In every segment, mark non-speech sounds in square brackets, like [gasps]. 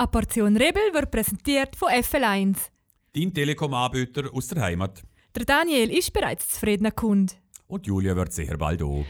Eine Portion Rebel wird präsentiert von FL1. Dein Telekom-Anbieter aus der Heimat. Der Daniel ist bereits zufriedener Kunde. Und Julia wird sicher bald auch.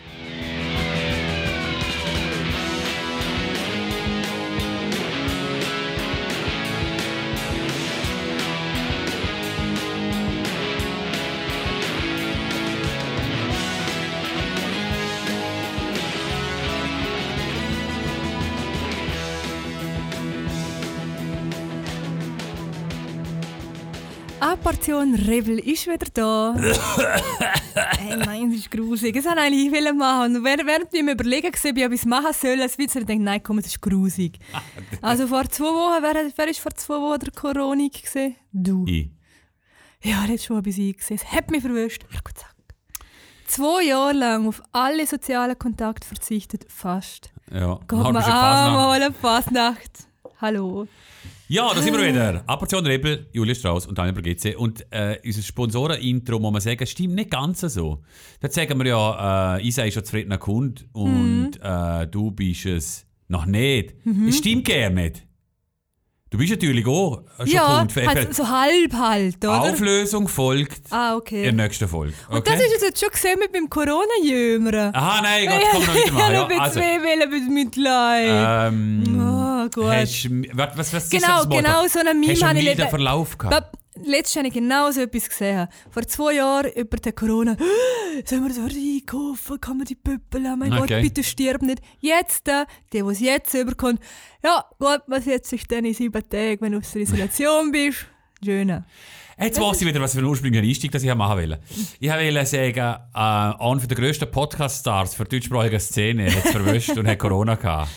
Portion Rebel ist wieder da. [laughs] hey, nein, das ist grusig. Das wollte ich eigentlich machen. Und während ich mir überlegen war, ob ich es machen soll, als Witzer denkt, nein, komm, das ist grusig. [laughs] Also vor zwei Wochen, wer, wer ist vor zwei Wochen der Corona gesehen? Du. Ich. Ja, hat schon mal bei sie gesehen. Es hat mich verwischt. Ich gut zack. Zwei Jahre lang auf alle sozialen Kontakte verzichtet, fast. Ja. Schon Fasnacht? einmal eine Fastnacht. Hallo. Ja, da sind wir wieder. Eine Portion Rebel, Julia Strauss und Daniel Bergitze. Und äh, unser Sponsoren-Intro, muss man sagen, stimmt nicht ganz so. Dort sagen wir ja, äh, Isa ist schon zufriedener Kunde und äh, du bist es noch nicht. Das stimmt gar nicht. Du bist natürlich auch schon ja, FL. so halb halt, oder? Auflösung folgt ah, in okay. der nächsten Folge. Und Okay? das ist es jetzt schon gesehen mit meinem Corona-Jümmern. Aha, nein, Gott, [laughs] komm noch wieder mal. Ja, ich also, mit Mitleid. ähm, Ah, gut. hast, was, was, was ist Genau, das Motto? genau so einen Meme Hast du habe einen ich milden letztens- Verlauf gehabt? Letztes habe ich genau so etwas gesehen. Vor zwei Jahren über den Corona. [gasps] Sollen wir das einkaufen? Kann man die Pöppel? Mein Okay. Gott, bitte stirb nicht. Jetzt, der, der es jetzt überkommt. Ja, gut, was jetzt ist dann in sieben Tagen, wenn du aus der Isolation [laughs] bist? Schöner. Jetzt weiß ich wieder, was für einen ursprünglichen Einstieg das ich machen wollte. Ich wollte sagen, äh, einer der grössten Podcast-Stars für die deutschsprachige Szene hat es verwischt und hat Corona gehabt.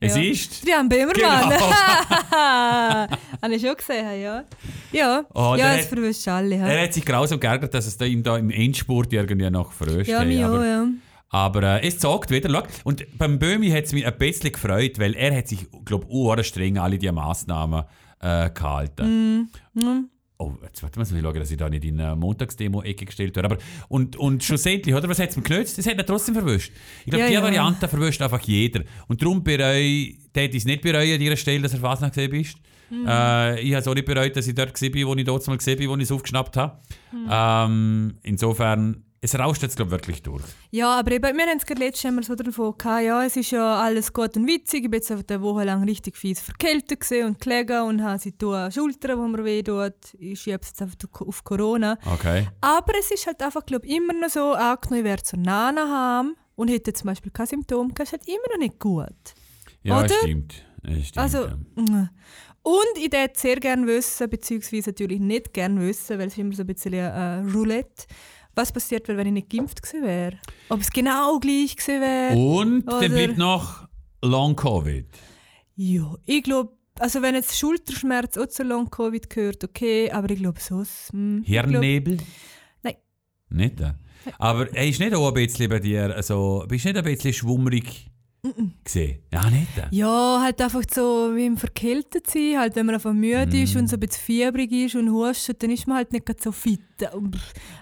Es Ja. ist... Trian Böhmermann. Genau. [laughs] [laughs] Habe ich schon gesehen, ja. Ja, Oh, ja das verwischt alle. Ja, Er hat sich grausam geärgert, dass es da ihm da im Endspurt irgendwie noch verwischt ja mich auch, ja. aber äh, es zagt wieder. Schau. Und beim Böhmi hat es mich ein bisschen gefreut, weil er hat sich, glaube ich, streng alle diese Massnahmen äh, gehalten. Mhm. Oh, jetzt warte mal, ich schauen, dass ich da nicht in eine Montagsdemo-Ecke gestellt werde. Aber, und, und schlussendlich, oder? Was hat es mir genützt? Das hat er trotzdem verwischt. Ich glaube, Ja, die ja. Variante verwischt einfach jeder. Und darum bereue der es nicht bereuen an dieser Stelle, dass er fast noch gesehen bist. Mhm. Äh, ich habe es auch nicht bereut, dass ich dort war, wo ich dort mal gesehen bin, wo ich es aufgeschnappt habe. Mhm. Ähm, insofern, es rauscht jetzt, glaube ich, wirklich durch. Ja, aber eben, wir haben es gerade letztes Mal so davon gehabt, ja, es ist ja alles gut und witzig. Ich bin jetzt eine Woche lang richtig fies verkältet und gelegen und habe sie an Schultern, wo mir weh tut. Ich schiebe es jetzt einfach auf Corona. Okay. Aber es ist halt einfach, glaube immer noch so, angenommen, ich wäre zur Nana haben und hätte zum Beispiel kein Symptom, ist halt immer noch nicht gut. Ja, Oder? stimmt. Stimmt Also, ja. mm. und ich würde sehr gerne wissen, beziehungsweise natürlich nicht gerne wissen, weil es ist immer so ein bisschen äh, Roulette, was passiert wäre, wenn ich nicht geimpft gewesen wäre. Ob es genau gleich gewesen wäre. Und dann bleibt noch Long Covid. Ja, ich glaube, also wenn jetzt Schulterschmerz auch zu Long-Covid gehört, okay, aber ich glaube sonst... hm, ich glaub- Hirnnebel? Nein. Nicht? äh? Aber er ist nicht auch ein bisschen bei dir, also, bist du nicht ein bisschen schwummerig gesehen? Ja, nicht? äh? Ja, halt einfach so wie im Verkältet sein, halt wenn man einfach müde ist und so ein bisschen fiebrig ist und hustet, dann ist man halt nicht so fit.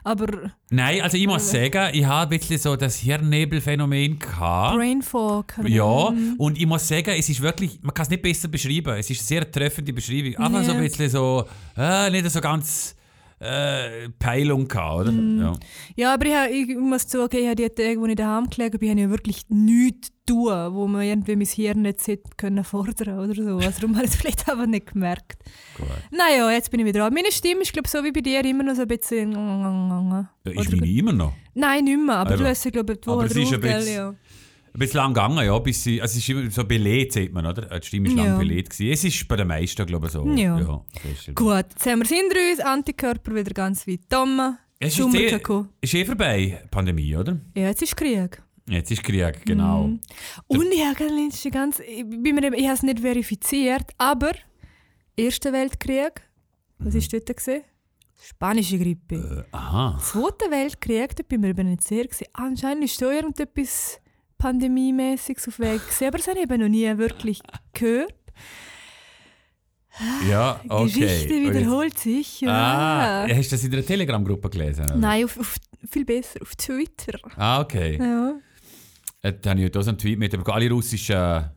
Aber Nein, also ich muss sagen, ich habe ein bisschen so das Hirnnebelphänomen gehabt. Brain Fog. Ja, und ich muss sagen, es ist wirklich, man kann es nicht besser beschreiben. Es ist eine sehr treffende Beschreibung. Einfach so ein bisschen so, äh, nicht so ganz äh, Peilung gehabt, oder? Mhm. Ja. Ja, aber ich, ich muss zugeben, ich habe die Tage, wo ich daheim gelegen bin, habe ich wirklich nichts tun, wo man irgendwie mein Hirn nicht hätte können fordern oder so. Also darum habe ich es [laughs] vielleicht einfach nicht gemerkt. Gut. Naja, jetzt bin ich wieder dran. Meine Stimme ist, glaube ich, so wie bei dir immer noch so ein bisschen... Da ist meine immer noch. Nein, nicht mehr, aber Eben. du hast ja, glaube ich, Aber es ist ein bisschen- Ja. Bisschen lang gegangen, ja, bis sie, also es ist immer so beläht, sieht man, oder? Die Stimme lang Ja. beläht gewesen. Es ist bei den meisten, glaube ich, so. Ja. feststellbar. Gut, jetzt haben wir es hinter uns, Antikörper wieder ganz weit dumm. Es ist, eh, ist eh vorbei, Pandemie, oder? Ja, jetzt ist Krieg. Jetzt ist Krieg, genau. Mhm. Und ich habe ganz, ich, bin mir, ich habe es nicht verifiziert, aber Erster Weltkrieg, was Mhm. ist dort gesehen? Spanische Grippe. Äh, aha. Zweiter Weltkrieg, da bin ich mir eben nicht sicher. gewesen. Anscheinend ist so irgendetwas Pandemiemäßiges auf Weg gewesen, aber das habe ich eben noch nie wirklich gehört. Ja, Die okay. Geschichte jetzt- wiederholt sich. Ja. Ah, hast du das in der Telegram-Gruppe gelesen? oder? Nein, auf, auf, viel besser, auf Twitter. Ah, okay. Ja. Äh, Da habe ich heute auch so einen Tweet mit, aber alle russischen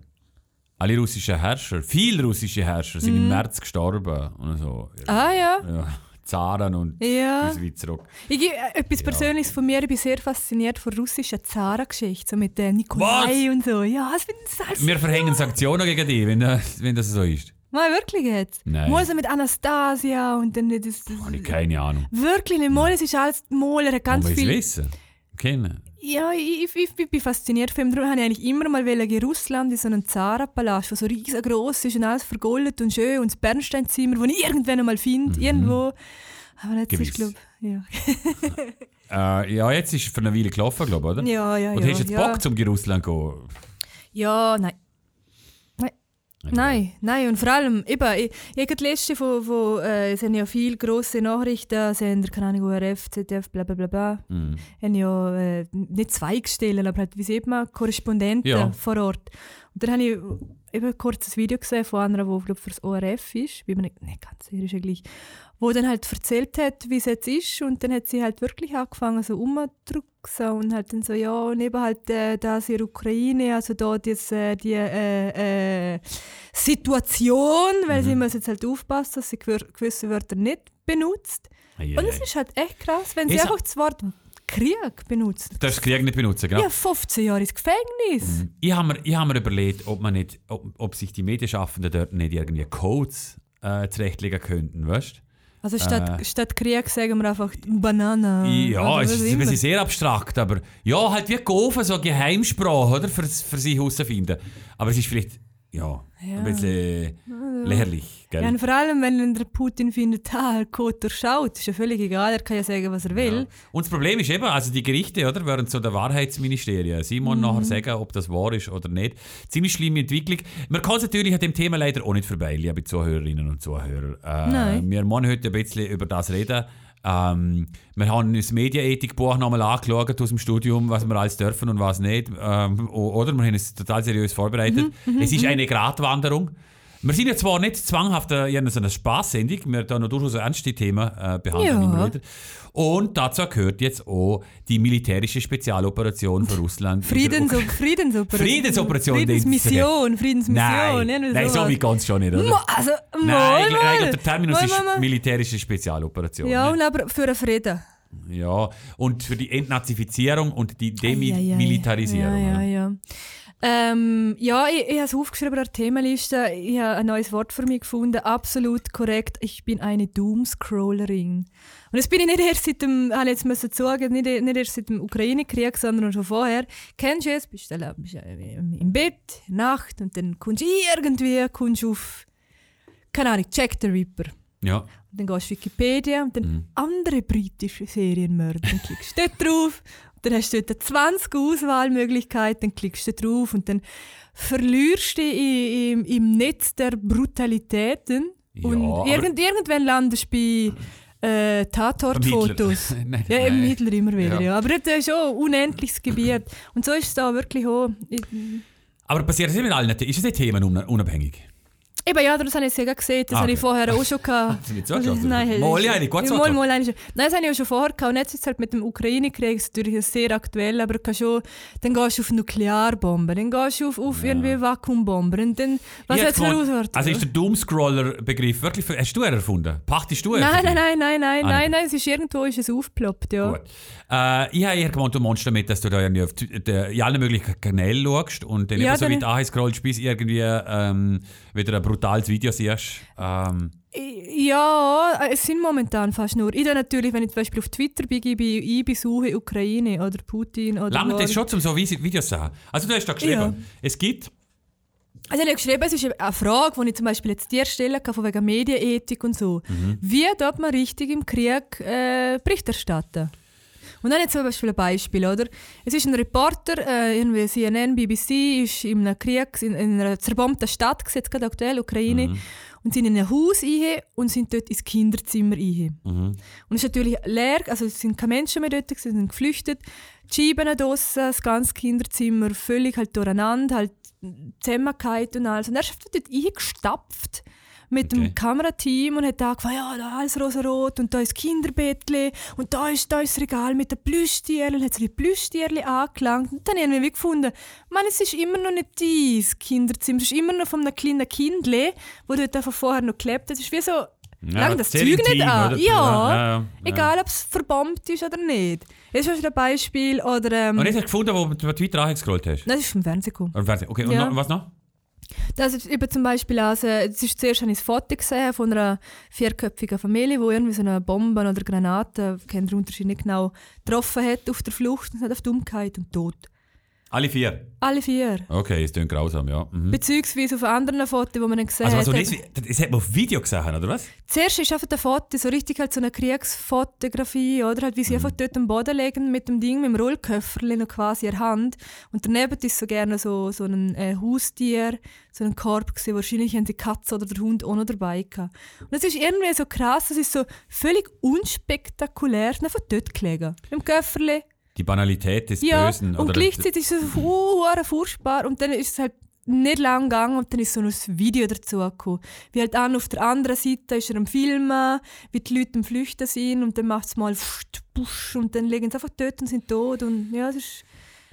alle russischen Herrscher, viele russische Herrscher sind im März gestorben. Und so. Ah ja. Ja, Zaren und Ja. weit zurück. Ich, äh, etwas Persönliches von mir, ich bin sehr fasziniert von russischen Zarengeschichten, so mit äh, Nikolai und so. Ja, das finde ich alles Wir verhängen Sanktionen gegen dich, wenn, das- wenn das so ist. Mal wirklich jetzt? Nein. Mal so mit Anastasia und dann das, das Habe ich keine Ahnung. Wirklich nicht. Mal, es ist alles mal, ganz ich viel... wissen. Kennen. Ja, ich, ich, ich bin fasziniert von ihm. Darum wollte ich eigentlich immer mal in Russland in so einen Zarenpalast, der so riesengroß ist und alles vergoldet und schön und das Bernsteinzimmer, das ich irgendwann mal finde, irgendwo. Aber jetzt Gewiss. ist, glaube ja. [laughs] Äh, ja, jetzt ist es für eine Weile gelaufen, glaube ich, oder? Ja, ja, Und ja. hast du jetzt ja. Bock, zum in Russland zu gehen? Ja, nein. Nein. Nein, nein, und vor allem, eben, ich, ich habe gelesen, von, von, äh, es sind ja viele grosse Nachrichten, Sender, keine Ahnung, ORF, ZDF, bla bla bla bla, Mhm. haben ja äh, nicht Zweigstellen, aber halt, wie sieht man, Korrespondenten Ja. vor Ort. Und dann habe ich eben kurz ein Video gesehen von einer, die glaub, für das ORF ist, bin mir nicht, nicht ganz sicher, ist ja gleich, wo dann halt erzählt hat, wie es jetzt ist und dann hat sie halt wirklich angefangen so umzudrücken und halt dann so, ja, und eben halt äh, das in der Ukraine, also da das, äh, die äh, äh, Situation, weil sie muss jetzt halt aufpassen, dass sie gewisse Wörter nicht benutzt. Ei, Und es ist halt echt krass, wenn sie Ich einfach das Wort Krieg benutzt. Du darfst Krieg nicht benutzen, genau. Ja, 15 Jahre ins Gefängnis. Ich habe mir, ich hab mir überlegt, ob, man nicht, ob, ob sich die Medienschaffenden dort nicht irgendwie Codes äh, zurechtlegen könnten, weißt du? Also statt, Äh. statt Krieg sagen wir einfach Banana. Ja, es ist, es ist sehr abstrakt, aber ja, halt wie Gofen, so Geheimsprache, oder? Für, für sich herauszufinden. Aber es ist vielleicht, ja, Ja. ein bisschen lächerlich, gell? Ja, und vor allem, wenn der Putin findet, [laughs] ah, Code durchschaut, ist ja völlig egal, er kann ja sagen, was er will. Ja. Und das Problem ist eben, also die Gerichte, oder, wären so der Wahrheitsministerien. Sie Mhm. müssen nachher sagen, ob das wahr ist oder nicht. Ziemlich schlimme Entwicklung. Man kann es natürlich an dem Thema leider auch nicht vorbei, liebe Zuhörerinnen und Zuhörer. Äh, Nein. Wir wollen heute ein bisschen über das reden. Ähm, wir haben das Medienethikbuch nochmal angeschaut aus dem Studium, was wir alles dürfen und was nicht. Ähm, oder wir haben es total seriös vorbereitet. Mhm, es ist eine Gratwanderung. Wir sind ja zwar nicht zwanghaft äh, in so einer Spaßsendung, wir da noch durchaus ernste Themen äh, behandeln Ja. immer wieder. Und dazu gehört jetzt auch die militärische Spezialoperation für Russland. Friedens Ukraine. Friedenoperation. Friedensoperation, Friedensmission, Friedensmission. Nein, nein so wie ganz schon nicht, oder? Mo- Also, Nein, mal, ich, ich mal. glaube, der Terminus Mal, ist mal, militärische Spezialoperation. Ja, ne? und aber für einen Frieden. ja, und für die Entnazifizierung und die. Demilitarisierung. Ja, ja, ja. Ähm, ja, ich, ich habe es aufgeschrieben auf der Themenliste. Ich habe ein neues Wort für mich gefunden. Absolut korrekt. Ich bin eine Doomscrollerin. Und das bin ich nicht erst seit dem, habe jetzt müssen sagen, nicht, nicht erst seit dem Ukraine-Krieg, sondern schon vorher. Kennst du es? Bist du bist du im Bett, Nacht und dann kommst du irgendwie kommst du auf, keine Ahnung, Jack the Ripper. Ja. Und dann gehst du auf Wikipedia und dann Mhm. andere britische Serienmörder. Dann klickst du dort drauf. Dann hast du dort 20 Auswahlmöglichkeiten. Dann klickst du drauf und dann verlierst du dich im, im Netz der Brutalitäten. Ja, und irgend, irgendwann landest du bei äh, Tatortfotos. [laughs] Ja, im nein. Hitler immer wieder, Ja. ja. Aber das ist auch ein unendliches Gebiet. Und so ist es da wirklich auch. Aber passiert das nicht mit allen? Ist es nicht themenunabhängig? Eben ja, das habe ich sehr gesehen. Das Ah, habe ich okay. vorher auch [laughs] schon gehabt. Du nicht zugelassen? Nein, Mal, ja, nicht gut mal, mal, eine schon. Nein, das habe ich auch schon vorher gehabt. Und jetzt ist es halt mit dem Ukraine-Krieg ist natürlich sehr aktuell, aber du kannst schon, dann gehst du auf Nuklearbomben, dann gehst du auf, auf irgendwie Vakuumbomben und dann, was hat es Auswirkungen? Also ist der Doomscroller-Begriff wirklich, für, hast du ihn erfunden? Pachtest du ihn? Nein, nein, nein, nein, nein, Ah, nein, nein, es ist irgendwo ist es aufgeploppt, ja. Gut. Äh, ich habe eher gemeint, du meinst damit, dass du da irgendwie auf die- in alle möglichen Kanäle schaust und dann Ja, eben so weit anscrollst, bis irgendwie ähm, wieder ein brutales Video siehst. Ähm, Ja, es sind momentan fast nur. Ich natürlich, wenn ich zum Beispiel auf Twitter bin, gebe ich besuche Ukraine oder Putin oder Lange das schon, um so Videos zu sehen. Also du hast da geschrieben, Ja. es gibt... Also ich habe geschrieben, es ist eine Frage, die ich zum Beispiel jetzt dir stellen kann, von wegen Medienethik und so. Mhm. Wie tut man richtig im Krieg äh, Bericht erstatten? Und dann jetzt zum Beispiel ein Beispiel, oder? Es ist ein Reporter, äh, irgendwie CNN, BBC, ist in einem Krieg, in, in einer zerbombten Stadt, jetzt gerade aktuell, Ukraine, Mhm. und sind in ein Haus rein und sind dort ins Kinderzimmer rein. Mhm. Und es ist natürlich leer, also es sind keine Menschen mehr dort, sie sind geflüchtet. Die Scheiben draussen, das ganze Kinderzimmer völlig halt durcheinander, halt zusammengefallen und alles. Und er ist dort eingestapft mit Okay. dem Kamerateam und hat angefangen, ja, da alles rosarot und da ist das Kinderbettli und da ist, da ist das Regal mit den Plüschtierchen und hat so die Plüschtierchen angelangt. Und dann haben wir gefunden, man, es ist immer noch nicht dein Kinderzimmer, es ist immer noch von einem kleinen Kindle, wo dort einfach vorher noch gelebt hat. Es ist wie so, lang das Zeug nicht an. Ja, ja, ja. egal ob es verbombt ist oder nicht. Das ist schon ein Beispiel. Oder, ähm, Und jetzt hast du gefunden, wo du Twitter angescrollt hast? das ist vom Fernsehen gekommen. Fernsehen. Okay, und Ja. noch, was noch? Das ist eben zum Beispiel also, es ist zuerst ein Foto gesehen von einer vierköpfigen Familie, wo irgendwie so eine Bombe oder Granate, ich kenne den Unterschied nicht genau, getroffen hat auf der Flucht und hat auf die Umgeheit und tot. Alle vier. Alle vier. Okay, es klingt grausam, ja. Mhm. Beziehungsweise auf anderen Fotos, wo man gesehen Also, hat. was, so das, das hat man auf Video gesehen, oder was? Zuerst ist einfach der Foto so richtig halt so eine Kriegsfotografie, oder? Halt, wie sie einfach dort am Boden liegen mit dem Ding, mit dem Rollköfferli noch quasi in der Hand. Und daneben ist so gerne so, so ein äh, Haustier, so ein Korb gewesen. Wahrscheinlich haben die Katze oder der Hund auch noch dabei gehabt. Und es ist irgendwie so krass, es ist so völlig unspektakulär, einfach dort gelegen. Mit dem Köfferli. Die Banalität des Ja, Bösen. und gleichzeitig ist es so furchtbar. Und dann ist es halt nicht lang gegangen und dann ist so ein Video dazu gekommen. Wie halt an auf der anderen Seite ist er am Filmen, wie die Leute am Flüchten sind und dann macht es mal pusch und dann liegen sie einfach dort und sind tot und ja, das ist...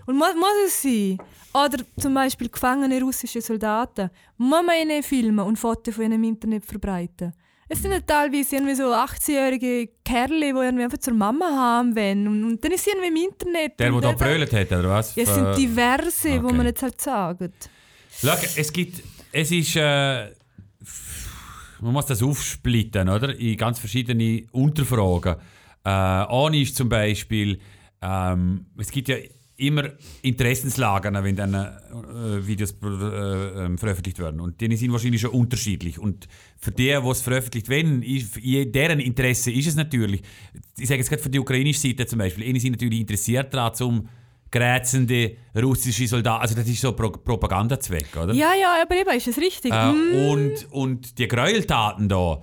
Und muss, muss es sein? Oder zum Beispiel gefangene russische Soldaten. Muss man ihnen filmen und Fotos von ihnen im Internet verbreiten? Es sind ja teilweise irgendwie so 18-jährige Kerle, die irgendwie einfach zur Mama haben wollen. Und, und dann ist sie irgendwie im Internet. der, der da brüllt hat, oder was? Ja, es sind diverse, wo Okay. man jetzt halt sagt. Schau, es gibt, es ist, äh, man muss das aufsplitten, oder? In ganz verschiedene Unterfragen. Äh, eine ist zum Beispiel, ähm, es gibt ja immer Interessenslagen, wenn dann äh, Videos äh, ähm, veröffentlicht werden. Und die sind wahrscheinlich schon unterschiedlich. Und für die, die es veröffentlicht werden, ist, deren Interesse ist es natürlich, ich sage jetzt gerade für die ukrainische Seite zum Beispiel, die sind natürlich interessiert daran, um grätzende russische Soldaten, also das ist so Pro Propagandazweck, oder? Ja, ja, aber eben ist es richtig. Äh, Hm. und, und die Gräueltaten da,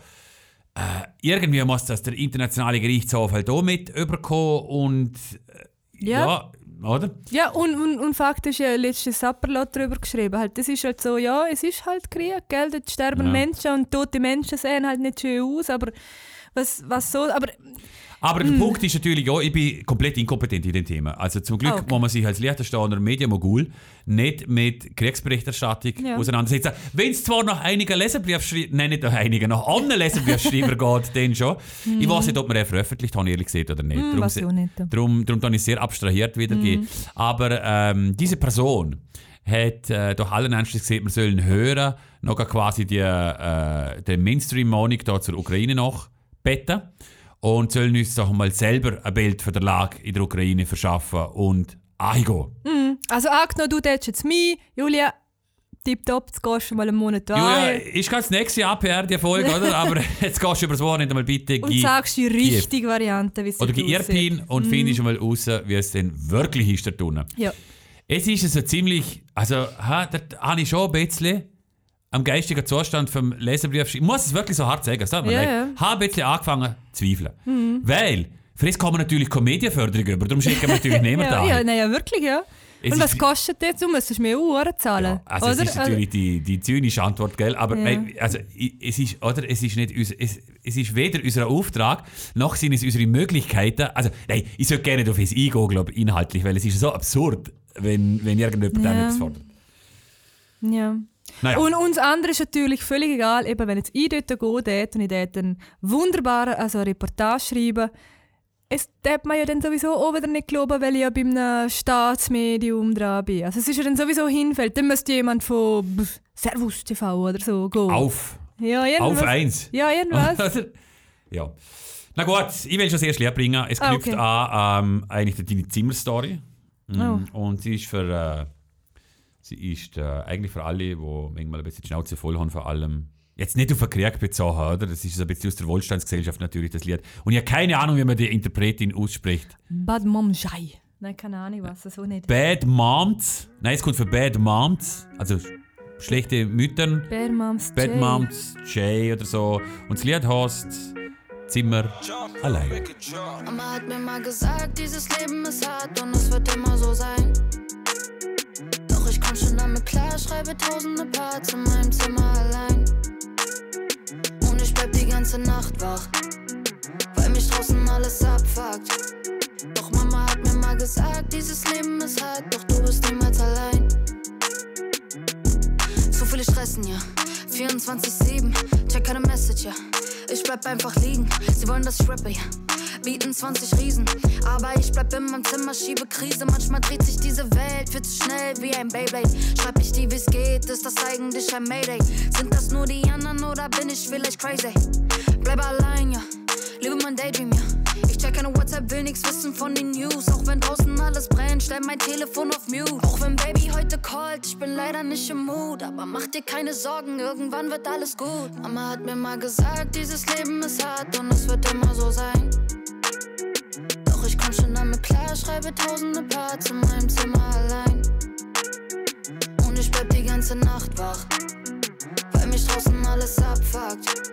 äh, irgendwie muss das der internationale Gerichtshof halt auch mit überkommen und äh, Ja. ja. Oder? Ja, und, und, und faktisch ja letztes Sapperlot darüber geschrieben. Halt, das ist halt so, ja, es ist halt Krieg, gell? Dort sterben Ja. Menschen und tote Menschen sehen halt nicht schön aus, aber was, was so, aber Aber der Punkt ist natürlich auch, ich bin komplett inkompetent in dem Thema. Also zum Glück Ah, okay. muss man sich als Liechtensteiner Medienmogul nicht mit Kriegsberichterstattung Ja. auseinandersetzen. Wenn es zwar nach einigen Leserbriefschreibern, nein, nicht nach einigen, nach anderen Leserbriefschreiber [laughs] geht, dann schon. Ich weiß nicht, ob man den veröffentlicht haben, ehrlich gesagt, oder nicht. Hm, Darum se- nicht. Darum, darum kann ich sehr abstrahiert wiedergeben. Aber ähm, diese Person hat äh, doch allen Ernstes gesagt, wir sollen hören, noch quasi die, äh, den Mainstream-Monik zur Ukraine noch beten und sollen uns doch mal selber ein Bild von der Lage in der Ukraine verschaffen und eingehen. also angenommen, du tätst jetzt mich, Julia, tipptopp, jetzt gehst du mal einen Monat Julia, rein ist ganz nächstes Jahr PR die Folge, oder? [laughs] Aber jetzt gehst du über das Wochenende mal bitte und sagst die richtige Variante, wie es Oder gib Irpin und findest mal raus, wie es denn wirklich ist da drinnen. Ja. Es ist so ziemlich, also ha, da habe ich schon ein bisschen am geistigen Zustand vom Leserbrief, ich muss es wirklich so hart sagen, es tut mir Ja, leid, ja. habe ein bisschen angefangen zu zweifeln. Weil, für das kommen natürlich keine Medienförderung über, darum schicken wir natürlich [laughs] niemand Ja, an. ja, nein, ja, wirklich, ja. Es und was kostet das? Du musst mir Uhren zahlen. Ja, also oder? es ist natürlich die, die zynische Antwort, gell? Aber Ja. nein, also, es ist, oder? Es ist nicht es, es ist weder unser Auftrag, noch sind es unsere Möglichkeiten. Also, nein, ich sollte gerne auf es eingehen, glaube ich, inhaltlich, weil es ist so absurd, wenn, wenn irgendjemand Ja. etwas fordert. Ja. Naja. Und uns anderen ist natürlich völlig egal, eben wenn jetzt ich dort gehe dort und ich dort einen wunderbaren also eine Reportage schreibe, es darf man ja dann sowieso auch wieder nicht glauben, weil ich ja bei einem Staatsmedium dran bin. Also es ist ja dann sowieso hinfällt. Dann müsste jemand von Servus TV oder so gehen. Auf, Ja, irgendwas. auf eins. Ja, irgendwas. [laughs] ja. Na gut, ich will schon sehr schwer bringen. Es Ah, knüpft okay. an ähm, eigentlich deine Zimmerstory. Mhm. Oh. Und sie ist für, äh, sie ist äh, eigentlich für alle, die manchmal ein bisschen die Schnauze voll haben, vor allem. Jetzt nicht auf den Krieg bezogen, oder? Das ist so ein bisschen aus der Wohlstandsgesellschaft natürlich, das Lied. Und ich habe keine Ahnung, wie man die Interpretin ausspricht. Bad Mom Jai. Nein, keine Ahnung, was das so nicht. Bad Moms. Nein, es kommt für Bad Moms. Also sch- schlechte Müttern. Bear Moms Bad Jai. Moms, Jay oder so. Und das Lied heißt Zimmer allein. Mama hat mir mal gesagt, dieses Leben ist hart und es wird immer so sein. Klar, schreibe tausende Parts in meinem Zimmer allein. bleib die ganze Nacht wach, weil mich draußen alles abfuckt. Doch Mama hat mir mal gesagt, dieses Leben ist hart, doch du bist niemals allein. Zu viele stressen, ja. 24-7, check keine Message, ja. Ich bleib einfach liegen, sie wollen das ich rappe, ja. Bieten 20 Riesen, aber ich bleib in meinem Zimmer, schiebe Krise. Manchmal dreht sich diese Welt viel zu schnell wie ein Beyblade. Schreib ich die, wie's geht, ist das eigentlich ein Mayday? Sind das nur die anderen oder bin ich vielleicht crazy? Bleib allein, ja. Liebe mein Daydream, ja. Ich check keine WhatsApp, will nix wissen von den News. Auch wenn draußen alles brennt, stell mein Telefon auf Mute. Auch wenn Baby heute callt, ich bin leider nicht im Mut. Aber mach dir keine Sorgen, irgendwann wird alles gut. Mama hat mir mal gesagt, dieses Leben ist hart und es wird immer schreibe tausende Parts in meinem Zimmer allein. Und ich bleib die ganze Nacht wach, weil mich draußen alles abfuckt.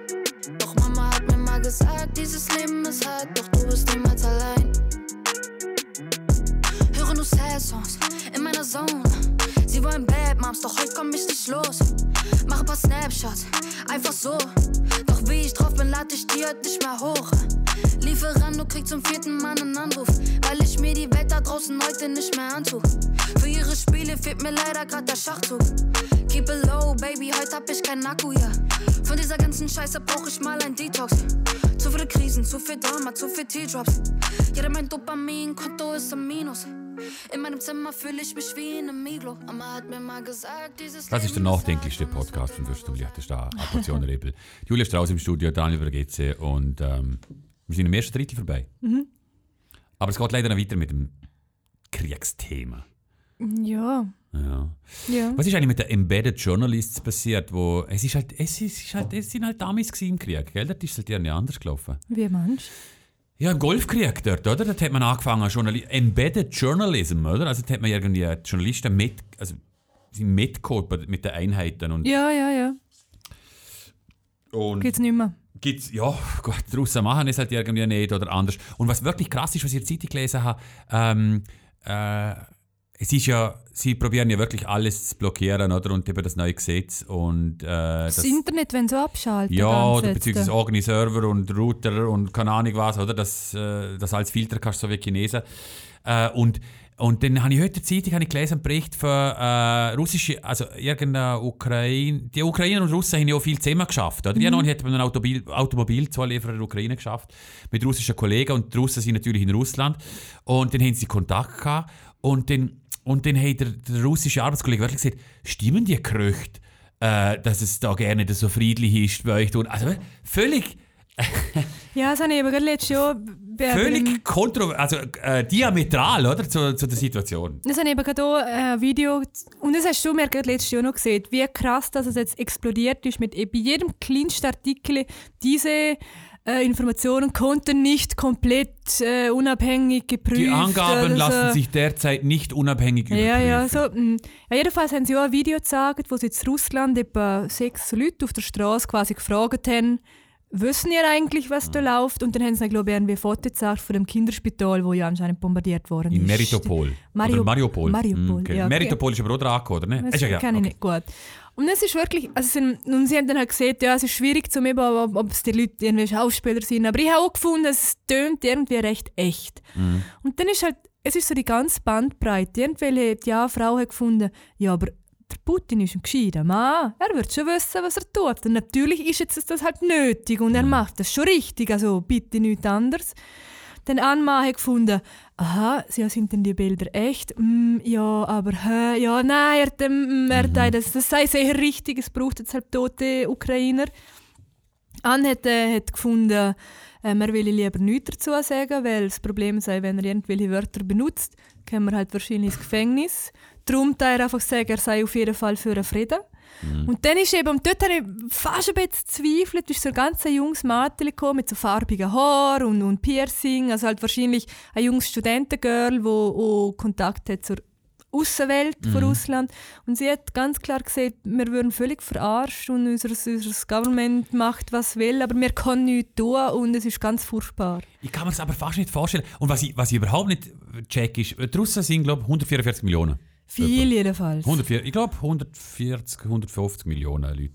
Doch Mama hat mir mal gesagt, dieses Leben ist hart, doch du bist niemals allein. Höre nur Sad Songs in meiner Zone. Sie wollen Bad Moms, doch heute komm ich nicht los. Mach ein paar Snapshots, einfach so. Doch wie ich drauf bin, lad ich die heute nicht mehr hoch. Lieferando kriegt zum vierten Mal einen Anruf, weil ich mir die Welt da draußen heute nicht mehr antue. Für ihre Spiele fehlt mir leider grad der Schachzug. Keep it low, baby, heute hab ich keinen Akku, ja. Von dieser ganzen Scheiße brauch ich mal ein Detox. Zu viele Krisen, zu viel Drama, zu viel T-Drops. Jeder mein Dopamin-Konto ist am Minus. In meinem Zimmer fühle ich mich wie in einem Iglo. Mama hat mir mal gesagt, dieses Das ist der nachdenklichste Podcast Fürst zum Liechtenstein. Apportion Rebel. Julia Strauß im Studio, Daniel Vergetze und ähm, wir sind im ersten Drittel vorbei. Aber es geht leider noch weiter mit dem Kriegsthema. Ja, Ja. ja. Was ist eigentlich mit den Embedded Journalists passiert, wo es ist halt, es ist halt, es sind halt gewesen im Krieg, gell? Das ist halt irgendwie anders gelaufen. Wie meinst Ja, im Golfkrieg dort, oder? Dort hat man angefangen, Journali Embedded Journalism, oder? Also dort hat man irgendwie Journalisten mit, also sie mitgeholt mit den Einheiten und? Ja, ja, ja. und Geht's nicht mehr. Gibt's, ja, Gott, draussen machen es halt irgendwie nicht oder anders. Und was wirklich krass ist, was ich in der Zeitung gelesen habe, ähm, äh, es ist ja, sie probieren ja wirklich alles zu blockieren, oder? Und eben das neue Gesetz und äh, Das, das, Internet, wenn so abschalten. ja, oder beziehungsweise eigene Server und Router und keine Ahnung was, oder? Das, äh, das als Filter kannst du so wie Chinesen. Äh, und, und dann habe ich heute Zeitung habe ich gelesen, einen Bericht von äh, russische, also irgendeine Ukraine, die Ukrainer und Russen haben ja auch viel zusammen geschafft, oder? Mhm. hat man ein Automobil, Automobilzulieferer in der Ukraine geschafft, mit russischen Kollegen und die Russen sind natürlich in Russland und dann haben sie Kontakt gehabt und dann, und dann hat der, der russische Arbeitskollege wirklich gesagt, stimmen die Gerüchte, äh, dass es da gerne so friedlich ist bei euch? Also völlig, [laughs] Ja, das habe ich aber gerade letztes Jahr... völlig kontro also äh, diametral, oder, zu, zu der Situation. Das habe ich eben gerade auch äh, ein Video, und das hast du mir gerade letztes Jahr noch gesehen, wie krass dass es jetzt explodiert ist mit bei jedem kleinsten Artikel diese äh, Informationen konnten nicht komplett äh, unabhängig geprüft Die Angaben oder lassen so. sich derzeit nicht unabhängig überprüfen. Ja, ja, so, mh. ja, jedenfalls haben sie auch ein Video gezeigt, wo sie in Russland etwa sechs Leute auf der Straße quasi gefragt haben, wissen ihr eigentlich, was da läuft? Und dann haben sie, glaube ich, irgendwie ein Foto gezeigt von dem Kinderspital, wo ja anscheinend bombardiert worden In ist. Meritopol. Mario- oder Mariupol. Mariupol, Mm, okay. ja, okay. Meritopol ist aber auch dran, oder? Ne? Das Ist ja, ja, kenne ich okay. nicht gut. Und es ist wirklich, also sind, und sie haben dann halt gesehen, ja, es ist schwierig zu eben, ob, ob es die Leute irgendwie Schauspieler sind. Aber ich habe auch gefunden, es tönt irgendwie recht echt. Mhm. Und dann ist halt, es ist so die ganze Bandbreite. Irgendwelche, ja, Frau hat gefunden, ja, aber der Putin ist ein gescheiter Mann. Er wird schon wissen, was er tut. Und natürlich ist jetzt das halt nötig und er Mhm. macht das schon richtig. Also bitte nichts anderes. Dann Mann hat gefunden, aha, ja, sind denn die Bilder echt? Mm, ja, aber hä, ja, nein, er, ähm, er Mhm. das, das sei sehr richtig, es braucht jetzt halt tote Ukrainer. Anne hat, äh, hat gefunden, ähm, er will lieber nichts dazu sagen, weil das Problem sei, wenn er irgendwelche Wörter benutzt, kommen wir halt wahrscheinlich ins Gefängnis. Darum da er einfach sagen, er sei auf jeden Fall für einen Frieden. Und dann ist eben, und dort habe ich fast ein bisschen gezweifelt, ist so ein ganz junges Mädchen gekommen mit so farbigen Haaren und, und Piercing, also halt wahrscheinlich ein junges Studentengirl, wo auch Kontakt hat zur Außenwelt von Russland. Und sie hat ganz klar gesagt, wir würden völlig verarscht und unser, unser Government macht, was will, aber wir können nichts tun und es ist ganz furchtbar. Ich kann mir das aber fast nicht vorstellen. Und was ich, was ich überhaupt nicht check ist, die Russen sind, glaube ich, 144 Millionen. Viel jedenfalls. 104, ich glaube 140, 150 Millionen Leute.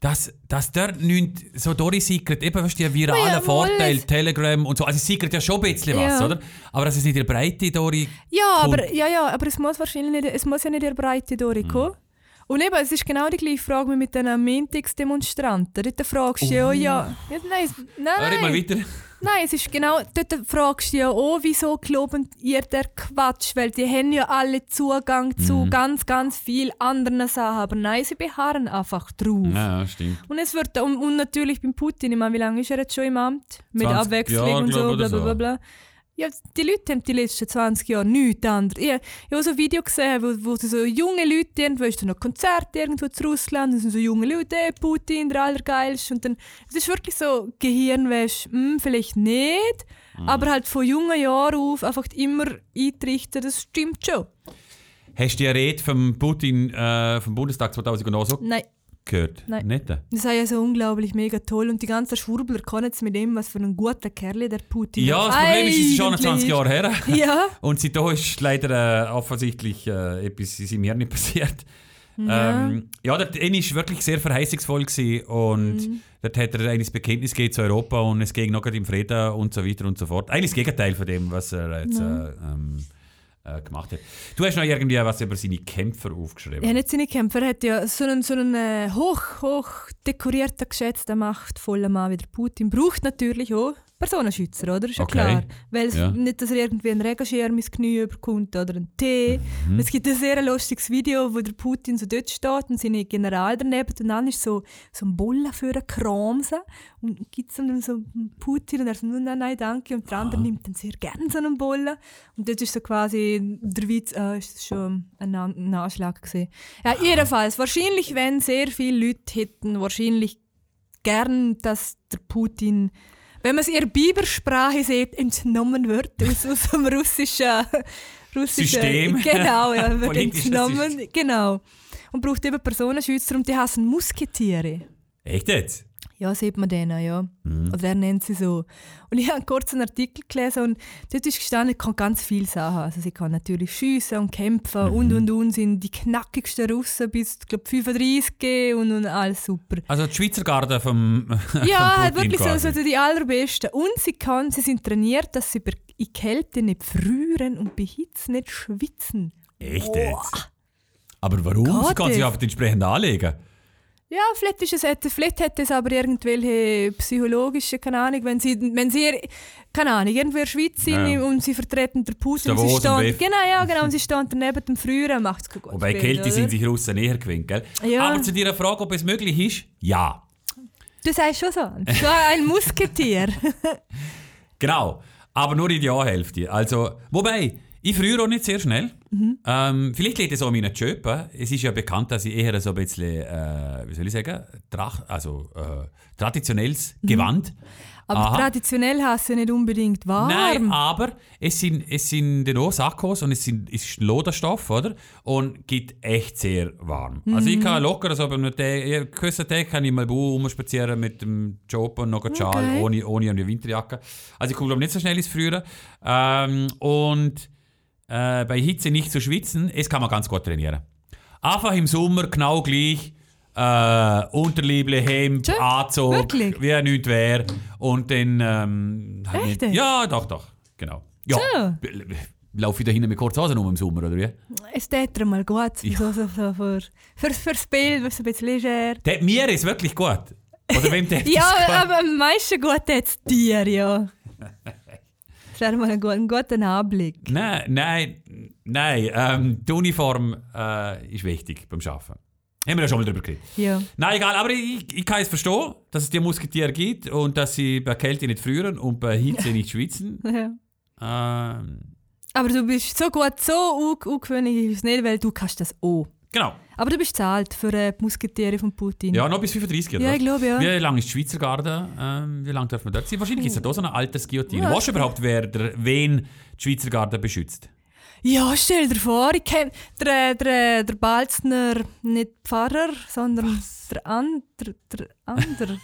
dass, dass dort nichts so durchsickert, eben weißt, du, die viralen Ja, Vorteile, wohl. Telegram und so, also es sickert ja schon ein bisschen was, Ja. oder? Aber dass es in der Breite durch... Ja, kommt. aber, ja, ja, aber es muss wahrscheinlich nicht, es muss ja nicht in der Breite durchkommen. Und eben, es ist genau die gleiche Frage wie mit den Mintix-Demonstranten. Dort fragst du ja, ja, ja, nein, nein, Oh. Ja, red mal nein, weiter. Nein, es ist genau, dort fragst du ja auch, wieso glauben ihr der Quatsch, weil die haben ja alle Zugang zu Mhm. ganz, ganz viel anderen Sachen, aber nein, sie beharren einfach drauf. Ja, stimmt. Und es wird und, und natürlich beim Putin, ich meine, wie lange ist er jetzt schon im Amt? Mit 20 Abwechslung Jahre, und so, bla bla bla bla. Ja, die Leute haben die letzten 20 Jahre nichts anderes. Ich, ich habe so ein Video gesehen, wo, wo so junge Leute, irgendwo ist da noch Konzert irgendwo zu Russland, und sind so junge Leute, hey, Putin, der Allergeilste. Und dann, es ist wirklich so Gehirnwäsche, hm, vielleicht nicht, Mhm. aber halt von jungen Jahren auf einfach immer eintrichten, das stimmt schon. Hast du die Rede vom Putin äh, vom Bundestag 2009 so Nein. Gehört? Nein. Nicht? Das sei ja so unglaublich mega toll und die ganzen Schwurbler können es mit dem, was für ein guter Kerl der Putin Ja, das Problem ist, es ist schon eigentlich 20 Jahre her. [laughs] Ja, Und seitdem ist leider äh, offensichtlich äh, etwas in seinem Hirn [laughs] passiert. Ja. Ähm, ja, der Eni war wirklich sehr verheißungsvoll gewesen und Mhm. dort hat er das Bekenntnis gegeben zu Europa und es ging noch im Frieden und so weiter und so fort. Eigentlich das Gegenteil von dem, was er jetzt äh, ähm, äh, gemacht hat. Du hast noch irgendwie was über seine Kämpfer aufgeschrieben. ja, nicht seine Kämpfer. Er hat ja so einen, so einen äh, hoch, hoch dekorierten, geschätzten, machtvollen Mann wie der Putin. Braucht natürlich auch Personenschützer, oder? Ist ja Okay. klar. Weil es Ja. nicht, dass er irgendwie einen Regenschirm ins Knie überkommt oder einen Tee. Mhm. Es gibt ein sehr lustiges Video, wo der Putin so dort steht und seine General daneben und dann ist so, so ein Bolle für einen Kramsen und gibt es dann so einen Putin und er sagt, nein, nein, danke. Und der andere nimmt dann sehr gerne so einen Bolle. Und dort ist so quasi der Witz, ah, ist schon ein, ein Anschlag gewesen. Ja, jedenfalls, wahrscheinlich, wenn sehr viele Leute hätten, wahrscheinlich gern, dass der Putin, wenn man es in der Bibersprache sieht, entnommen wird aus, aus dem russischen, russischen System. Genau, ja, wird entnommen, genau. Und braucht eben Personenschützer und die hassen Musketiere. Echt jetzt? Ja, sieht man denen, ja. Mhm. Oder er nennt sie so. Und ich habe kurz einen Artikel gelesen und dort ist gestanden, ich kann ganz viel Sachen. Also sie kann natürlich schiessen und kämpfen Mhm. und und und, sind die knackigsten Russen bis, glaube 35 gehen und, und alles super. Also die Schweizer Garde vom, [laughs] Ja, vom wirklich so, quasi. so die allerbesten. Und sie, kann, sie sind trainiert, dass sie bei in Kälte nicht frieren und bei Hitze nicht schwitzen. Echt jetzt? Aber warum? Sie Geht kann sich einfach entsprechend anlegen. Ja, vielleicht, ist es, hätte- vielleicht hätte es aber irgendwelche psychologische, keine Ahnung, wenn sie, wenn sie keine Ahnung, irgendwo in der Schweiz sind Ja. und sie vertreten den Putin und sie stehen, genau, ja, genau, und sie stehen daneben dem Frieren, macht es guten Wobei Kälte oder? sind sich Russen näher gewinnt, gell? Ja. Aber zu deiner Frage, ob es möglich ist, ja. Du sagst schon so, so ein Musketier. [laughs] Genau. Aber nur in die Ja-Hälfte. Also, wobei, ich friere auch nicht sehr schnell. Mhm. Ähm, vielleicht liegt es auch an meinen Schöpen. Es ist ja bekannt, dass ich eher so ein bisschen, äh, wie soll ich sagen, Trach, also äh, traditionelles Mhm. Gewand. Aber Aha. traditionell hast du nicht unbedingt warm. Nein, aber es sind, es sind auch Sakkos und es sind, es ist Loderstoff, oder? Und gibt echt sehr warm. Also ich Mhm. kann locker, so beim Tag, gewissen Tag kann ich mal rumspazieren mit dem Job und noch einen Schal, Okay. ohne, ohne eine Winterjacke. Also ich komme glaube nicht so schnell ins Frieren. Ähm, und äh, bei Hitze nicht zu schwitzen, es kann man ganz gut trainieren. Einfach im Sommer genau gleich. Äh, Unterliebe, Hemd, Tja, Anzug, wirklich? wie nichts wäre. Und dann. Ähm, Echt? Ja, doch, doch. Genau. Ja. Laufe ich da hinten mit kurzen Hosen um im Sommer, oder wie? Es tät dir mal gut, Ja. so, so, so für, für, fürs Bild, was ein bisschen leger. Der, mir ist wirklich gut. Oder wem [laughs] der Ja, aber am meisten gut jetzt dir, ja. [laughs] Wäre mal ein, gut, ein guter Anblick. Nein, nein, nein. Ähm, die Uniform äh, ist wichtig beim Arbeiten. Haben wir ja schon mal drüber geredet. Ja. Nein, egal, aber ich, ich kann es verstehen, dass es die Musketiere gibt und dass sie bei Kälte nicht frieren und bei Hitze nicht schwitzen. [laughs] ja. Ähm, Aber du bist so gut, so un- ungewöhnlich ist es nicht, weil du kannst das auch. Genau. Aber du bist zahlt für äh, die Musketiere von Putin. Ja, noch bis 35, oder Ja, was? ich glaube, ja. Wie lange ist die Schweizer Garde? Ähm, wie lange dürfen wir dort sein? Wahrscheinlich ist es da so eine Altersguillotine. Ja. Weißt du überhaupt, wer der, wen die Schweizer Garde beschützt? Ja, stell dir vor, ich kenne der, der, der Balzner, nicht Pfarrer, sondern der andere. [laughs] Der andere.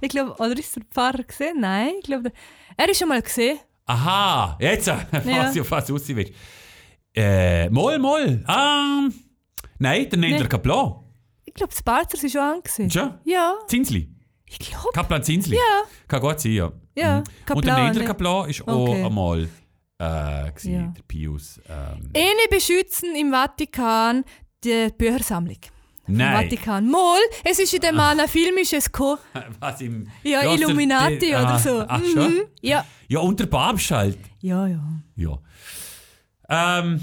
ich glaube, oder ist der Pfarrer gesehen? Nein, ich glaube, der- er ist schon mal gesehen. Aha, jetzt äh, [laughs] Ja. was du raus willst. Äh, Moll, Moll. Ähm, nein, der nennt er Kaplan. glaube, das Balzers ist schon angesehen. Schon? Ja, Zinsli. ich glaube. Kaplan Zinsli. Ja. Kann gut sein, ja. Ja, Mhm. Und der Kaplan, Neidler ne? Kaplan ist Okay. auch einmal äh, gewesen, Ja. der Pius. Ähm, Eine beschützen im Vatikan die Büchersammlung. Nein. Vatikan. Mal, es ist in dem Mann ein filmisches gekommen. [laughs] Was im... Ja, der- Illuminati der- oder ah, so. Ach schon? Mhm. Ja. Ja, und der Papst halt. Ja, ja. Ja. Ähm,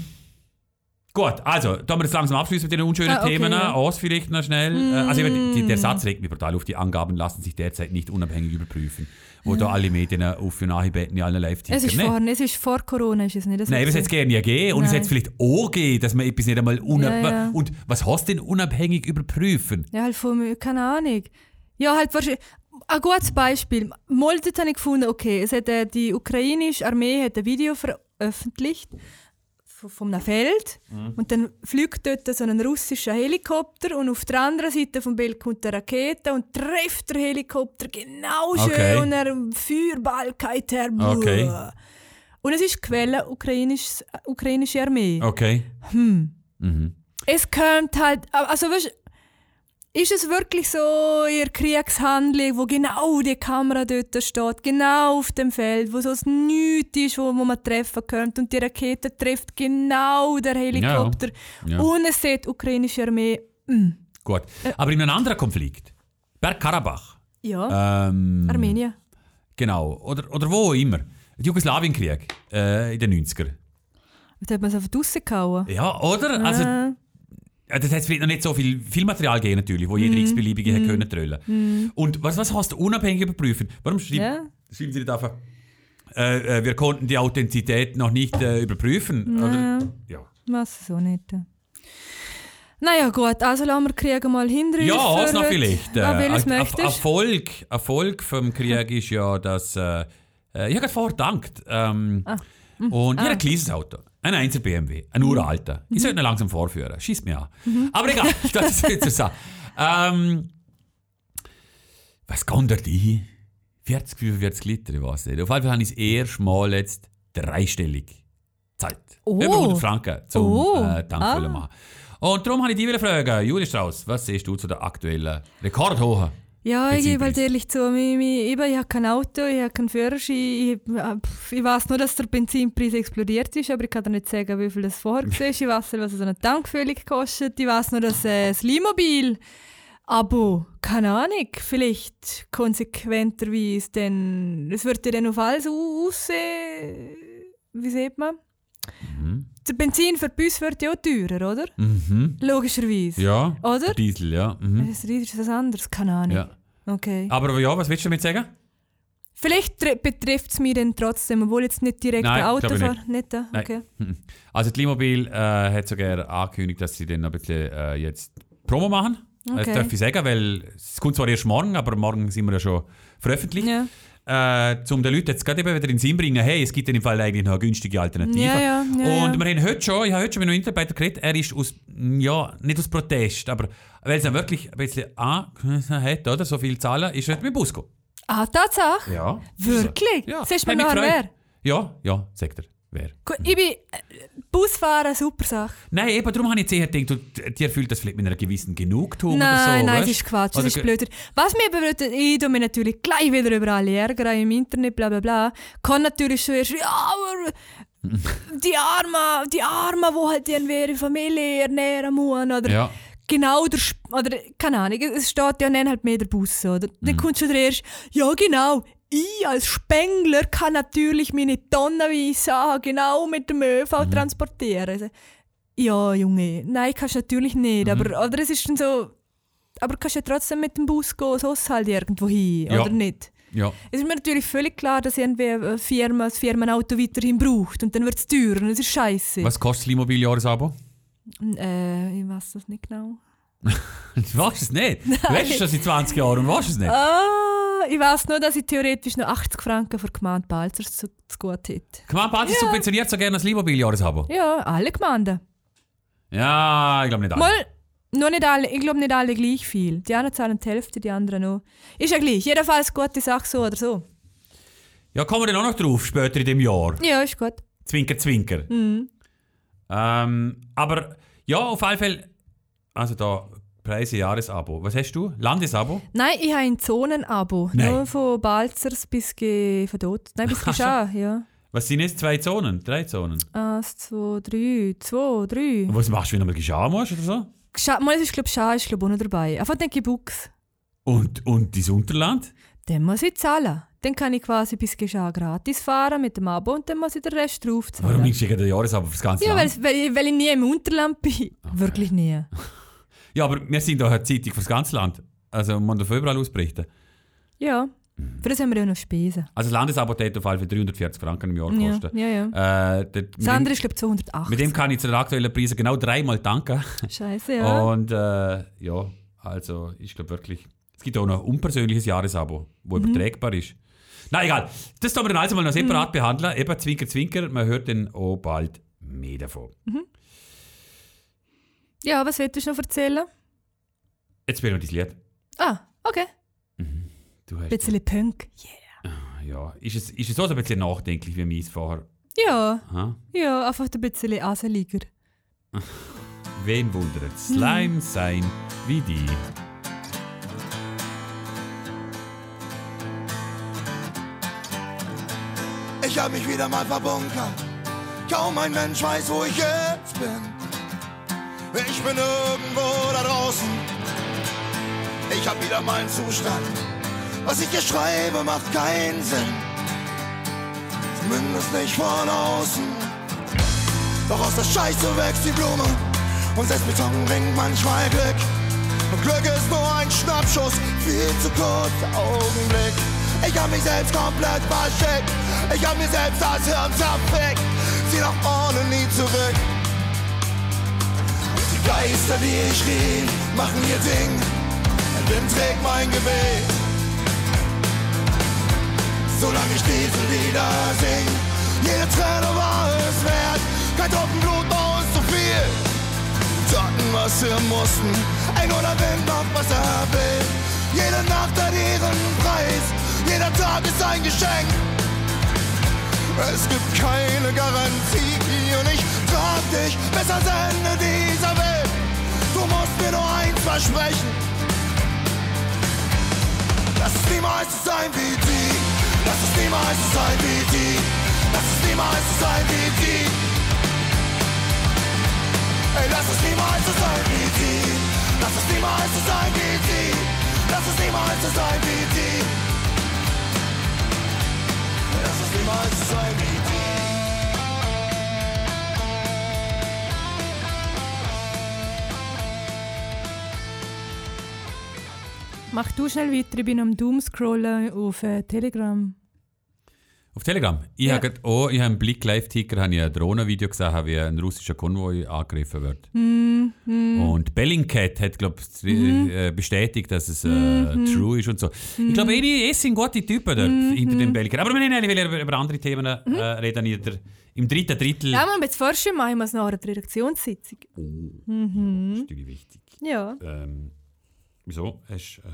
gut, also, da wir das langsam abschließen mit den unschönen Ah, okay, Themen. ja. Aus vielleicht noch schnell. Äh, also, die, der Satz regt mich brutal auf. Die Angaben lassen sich derzeit nicht unabhängig überprüfen. Wo da alle Medien auf und nachbeten, alle live Es ist, vor, es ist vor Corona, ist es nicht so. Nein, aber es hätte es gerne ja gegeben. Und es hätte vielleicht auch gegeben, dass man etwas nicht einmal unab Ja, ja. Und was hast denn unabhängig überprüfen? Ja, halt von mir, keine Ahnung. Ja, halt wahrscheinlich. Ein gutes Beispiel. Mal dort habe ich gefunden, okay, es hat, äh, die ukrainische Armee hat ein Video veröffentlicht einem Feld Mhm. und dann fliegt dort so ein russischer Helikopter und auf der anderen Seite vom Bild kommt eine Rakete und trifft der Helikopter genau schön Okay. und er Feuerball geht her. Okay. Und es ist Quelle ukrainisch, ukrainische Armee. Okay. Hm. Mhm. Es könnte halt, also weißt, ist es wirklich so in Kriegshandlung, wo genau die Kamera dort steht, genau auf dem Feld, wo so Nichts ist, wo, wo man treffen könnte und die Rakete trifft genau der Helikopter Ja. und es sieht die ukrainische Armee. Mm. Gut. Äh. Aber in einem anderen Konflikt. Bergkarabach. Ja, Ähm, Armenien. Genau. Oder, oder wo immer. Der Jugoslawienkrieg äh, in den 90er. Da hat man es einfach rausgehauen. Ja, oder? Also. Ja, das hat vielleicht noch nicht so viel Filmmaterial gegeben, natürlich, wo Mhm. jeder x-beliebige hätte können trollen. Und was, was hast du unabhängig überprüfen? Warum schreiben, Ja. schreiben Sie nicht einfach, äh, äh, wir konnten die Authentizität noch nicht äh, überprüfen? Oder? Ja. Was so nicht. Naja gut, also lassen wir Krieg mal hinter uns. Ja, für noch vielleicht. Äh, Ah, Er- Er-? Erfolg, Erfolg vom Krieg ist ja, dass. Äh, äh, ich habe gerade vorher gedankt. Ähm, Ah. Und ich habe ein kleines Auto. Ein 1er BMW. Ein uralter. Ich sollte ihn langsam vorführen. Schießt mir an. Aber egal, [laughs] das ist jetzt so. Ähm, was kommt da die? 40, 45 Liter, ich weiß nicht. Auf jeden Fall habe ich das erste Mal jetzt dreistellig Zeit. Oh. Über 100 Franken zum Oh. äh, Tankfüllen Ah. machen. Und darum habe ich dich fragen, Juli Strauss, was siehst du zu der aktuellen rekordhohen? Ja, ich gebe halt ehrlich zu, ich, ich, eben, ich habe kein Auto, ich habe keinen Führerschein. Ich, äh, ich weiß nur, dass der Benzinpreis explodiert ist, aber ich kann dir nicht sagen, wie viel das vorher war. Ich weiß nicht, was so eine Tankfüllung kostet. Ich weiß nur, dass äh, das Limobil Abo, keine Ahnung, vielleicht konsequenterweise, denn es wird ja dann auf alles au- aussehen. Wie sieht man? Mhm. Der Benzin für Bus wird ja auch teurer, oder? Mhm. Logischerweise. Ja. Oder? Diesel, ja. Mhm. Das ist das anderes, keine Ahnung. ja. Okay. Aber ja, was willst du damit sagen? Vielleicht betrifft es mich dann trotzdem, obwohl jetzt nicht direkt Nein, ein glaub ich Autofahrer. Nicht. da? Okay. Mhm. Also die Limobil äh, hat sogar angekündigt, dass sie dann noch ein bisschen äh, jetzt Promo machen. Okay. Das darf ich sagen, weil es kommt zwar erst morgen, aber morgen sind wir ja schon veröffentlicht. Ja. Äh, um den Leuten jetzt gerade eben wieder in den Sinn bringen, hey, es gibt in dem Fall eigentlich noch eine günstige Alternative. Ja, ja, ja, und wir haben heute schon, ich habe heute schon mit einem Mitarbeiter geredet, er ist aus, ja, nicht aus Protest, aber weil es ihn wirklich ein bisschen hat, oder, so viel zahlen, ist er mit dem Bus gekommen. Ah, Tatsache? Ja. Wirklich? Ja. Sagst du mir gefreut. wer? Ja, ja, sagt er. Wer? Gut, Ich bin... äh, Busfahren, super Sache. Nein, eben darum habe ich jetzt eher gedacht, du, dir fühlt das vielleicht mit einer gewissen Genugtuung Nein, oder so. nein, weißt? das ist Quatsch, das ist blöder. Was mir würde, ich tue mich natürlich gleich wieder über alle ärgern im Internet, bla bla bla. Kann natürlich schon erst, ja, aber [laughs] die Armen, die Armen, die halt ihre Familie ernähren müssen, oder Ja. genau der, Sp- oder keine Ahnung, es steht ja dann halt mehr der Bus, oder? Dann Mhm. kommt schon der erste, ja genau, ich als Spengler kann natürlich meine tonnenweise Sachen genau mit dem ÖV Mhm. transportieren. Also, ja, Junge, nein, kannst du natürlich nicht, Mhm. aber oder es ist dann so, aber kannst ja trotzdem mit dem Bus gehen, sonst halt irgendwo hin, Ja. oder nicht? Ja. Es ist mir natürlich völlig klar, dass irgendwie eine Firma, das Firmenauto weiterhin braucht und dann wird es teurer und das ist scheiße. Was kostet das Limobil-Jahresabo? Äh, ich weiß das nicht genau. [laughs] Du weißt es nicht. [laughs] Du weißt es schon seit 20 Jahren und weißt es nicht. Ah, ich weiß nur, dass ich theoretisch noch 80 Franken für Gemeinde Balzers zu, zu gut hätte. Gemeinde Basis Ja. subventioniert so gerne das Limobil-Jahresabo. Ja, alle Gemeinden. Ja, ich glaube nicht alle. Mal, nur nicht alle, ich glaube nicht alle gleich viel. Die einen zahlen die Hälfte, die anderen noch. Ist ja gleich. Jedenfalls gute Sache so oder so. Ja, kommen wir dann auch noch drauf, später in dem Jahr. Ja, ist gut. Zwinker, zwinker. Mhm. Ähm, aber ja, auf alle Fälle, also da Preise Jahresabo. Was hast du? Landesabo? Nein, ich habe ein Zonenabo. Nein. Nur von Balzers bis ge verdot. Nein, bis [laughs] Geschah, ja. Was sind jetzt zwei Zonen? Drei Zonen? Eins, zwei, drei, zwei, drei. Und was machst du, wenn du mal geschaut musst oder so? Geschah, mal ist, glaube ich, Schah ist, glaub, auch noch dabei. Einfach denke ich Bux. Und, und dein Unterland? Dann muss ich zahlen. Dann kann ich quasi bis Geschah gratis fahren mit dem Abo und dann muss ich den Rest draufzahlen. Warum nimmst du gegen den Jahresabo fürs ganze Ja, weil, weil, ich, weil ich nie im Unterland bin. Wirklich nie. [laughs] Ja, aber wir sind doch eine Zeitung fürs ganze Land. Also man darf überall ausberichten. Ja. Für das haben wir ja noch Spesen. Also das Landesabo hat auf alle Fall 340 Franken im Jahr Ja, kosten. ja, ja. Äh, mit, Das andere dem, ist, glaube ich, 280. mit dem kann ich zu den aktuellen Preisen genau dreimal tanken. Scheiße, ja. Und äh, ja, also ich glaube wirklich, es gibt auch noch ein unpersönliches Jahresabo, wo Mhm. übertragbar ist. Na egal, das tun wir dann also mal noch separat behandeln. Eben Zwinker, Zwinker, man hört dann auch bald mehr davon. Ja, was willst du noch erzählen? Jetzt spielen wir dein Lied. Ah, okay. Du hast, Ein bisschen Punk. Yeah. ja, ist es, ist es auch so ein bisschen nachdenklich wie meins vorher? Ja, Ha? ja, einfach ein bisschen aseliger. [laughs] Wen wundert Slime sein wie die? Ich hab mich wieder mal verbunkert. Kaum ein Mensch weiß, wo ich jetzt bin. Ich bin irgendwo da draußen. Ich hab wieder meinen Zustand. Was ich hier schreibe, macht keinen Sinn. Zumindest nicht von außen. Doch aus der Scheiße wächst die Blume. Und Selbstbeton bringt manchmal Glück. Und Glück ist nur ein Schnappschuss, viel zu kurzer Augenblick. Ich hab mich selbst komplett verschickt. Ich hab mir selbst das Hirn zerfickt. Sieh nach vorne, nie zurück. Geister, die ich rief, machen ihr Ding. Ein Wind trägt mein Gebet. Solange ich diese Lieder sing, jede Träne war es wert. Kein Tropfen Blut war zu viel. Taten, was wir mussten, ein oder Wind macht, was er will. Jede Nacht hat ihren Preis, jeder Tag ist ein Geschenk. Es gibt keine Garantie und ich trag dich bis ans Ende dieser Welt. Musst mir nur eins versprechen. Lass es niemals so sein wie die. Lass es niemals so sein wie die. Lass es niemals so sein wie die. Ey, lass es niemals so sein wie die. Lass es niemals so sein wie die. Lass es niemals so sein wie die. Lass es niemals so sein wie die. Mach du schnell weiter, ich bin am Doomscrollen auf äh, Telegram. Auf Telegram. Ich Ja. habe ich habe im Blick Live-Ticker habe ich ein Drohnenvideo gesehen, wie ein russischer Konvoi angegriffen wird. Hm, Und Bellingcat hat, glaube ich, Mhm. äh, bestätigt, dass es äh, true ist und so. Ich glaube, eh, es sind gute Typen dort Mhm. hinter dem Bellingcat. Aber wir wollen eigentlich über, andere Themen äh, reden. In der, Im dritten Drittel. Ja, man, jetzt forschen machen wir es noch eine Redaktionssitzung. Das Mhm. ist natürlich wichtig. Ja, Ähm, wieso? Hast du äh,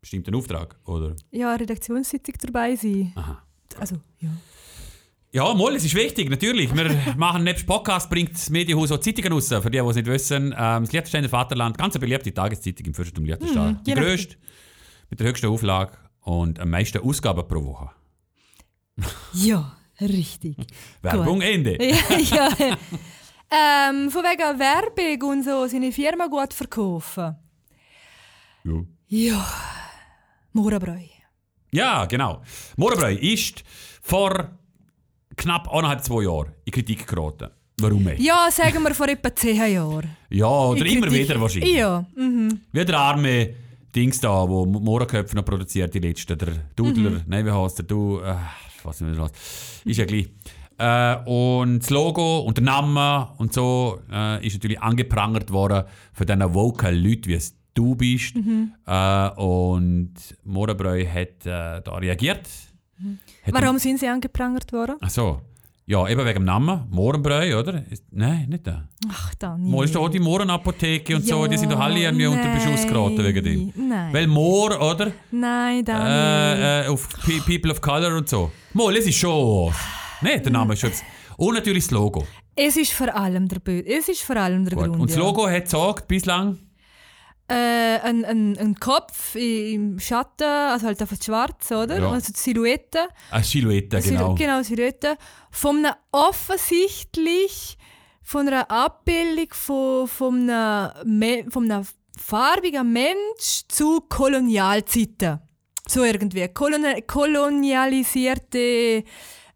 bestimmt einen Auftrag? Oder? ja, eine Redaktionssitzung dabei sein. Aha. Also, ja. Ja, mal, es ist wichtig, natürlich. Wir [laughs] machen nebst Podcast, bringt das Medienhaus auch Zeitungen raus. Für die, die es nicht wissen, ähm, das Liechtensteiner Vaterland, ganz eine beliebte Tageszeitung im Fürstentum Liechtenstein. die je nach- grösste, mit der höchsten Auflage und am meisten Ausgaben pro Woche. Ja, richtig. [laughs] Werbung Ende. [laughs] ja, ja. ähm, von wegen Werbung und so, seine Firma gut verkaufen. Ja. Ja, Mohrenbräu. Ja, genau. Mohrenbräu ist vor knapp anderthalb, zwei Jahren in Kritik geraten. Warum nicht? Ja, sagen wir vor etwa 10 Jahren. Ja, oder In immer Kritik. wieder wahrscheinlich. Ja, mhm. Wie der arme Dings da, wo Mohrenköpfe noch produziert, die letzte. Der Dudler, Mhm. nein, wie heißt der? Du, äh, ich weiß nicht mehr was. Ist ja gleich. Äh, und das Logo und der Name und so äh, ist natürlich angeprangert worden von diesen vocal Leuten, wie es du bist. Mhm. Äh, und Mohrenbräu hat äh, da reagiert. Hat Warum sind sie angeprangert worden? Ach so. Ja, eben wegen dem Namen. Mohrenbräu, oder? Ist, nein, nicht da. Ach, Daniel. Mo ist doch auch die Mohrenapotheke und so, die sind doch alle irgendwie unter Beschuss geraten wegen dem. Nein. Weil Moor, oder? Nein, Daniel. Äh, äh, auf Pe People of Color und so. Mo, das ist schon. Nein, der Name ist schon. Und natürlich das Logo. Es ist vor allem der Bö Es ist vor allem der Gut. Grund. Und das ja. Logo hat gesagt, bislang. Äh, ein, ein, ein Kopf im Schatten, also halt einfach schwarz, oder? Ja. Also die Silhouette. Eine Silhouette, Sil- genau. Genau, Silhouette. Von einem offensichtlich, von einer Abbildung von, von, einem, Me- von einem farbigen Mensch zu Kolonialzeiten. So irgendwie. Kolon kolonialisierte,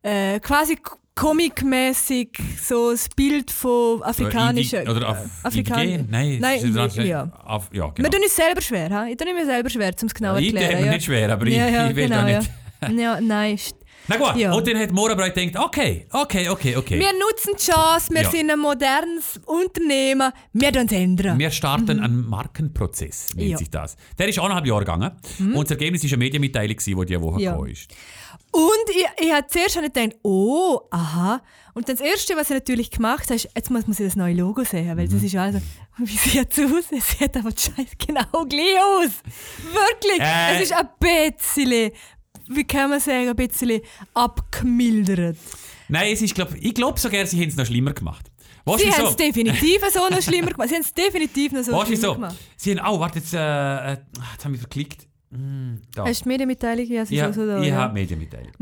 äh, quasi comicmäßig so das Bild von afrikanischen. Indi- Oder Af Afrikan- Indigen? Nein, Nein, ist das- ja. Af ja, Wir genau. tun uns selber schwer, ha? Ich tue mir selber schwer, um es genau Ich erklären. tue mir ja. nicht schwer, aber ich- ja, ja, ich will genau, da ja. nicht. [laughs] Ja, nein. Na gut, Ja. und dann hat Morabrei gedacht, okay, okay, okay, okay. Wir nutzen die Chance, wir Ja. sind ein modernes Unternehmen, wir tun es ändern. Wir starten einen Markenprozess, nennt Mhm. Ja. Mhm. sich das. Der ist anderthalb Jahre gegangen. Und das Ergebnis war eine Medienmitteilung, die diese Woche Ja. gekommen ist. Und ich, ich habe zuerst nicht gedacht, oh, aha. Und dann das Erste, was ich natürlich gemacht habe, ist, jetzt muss man sich das neue Logo sehen, weil Mhm. das ist also, [laughs] wie sieht es aus? Es sieht aber scheiße genau gleich aus. Wirklich. Äh. Es ist ein bisschen, wie kann man sagen, ein bisschen abgemildert. Nein, es ist, glaub, ich glaube sogar, sie haben es noch schlimmer gemacht. Weißt Sie haben es definitiv so noch schlimmer [laughs] gemacht. Sie haben es definitiv noch so Weißt schlimmer wieso? gemacht. Sie haben, oh, warte, jetzt, äh, äh, jetzt haben wir verklickt. Da. Hast du die Medienmitteilung? Ja, so da. ich ja. Mhm. habe Medienmitteilung.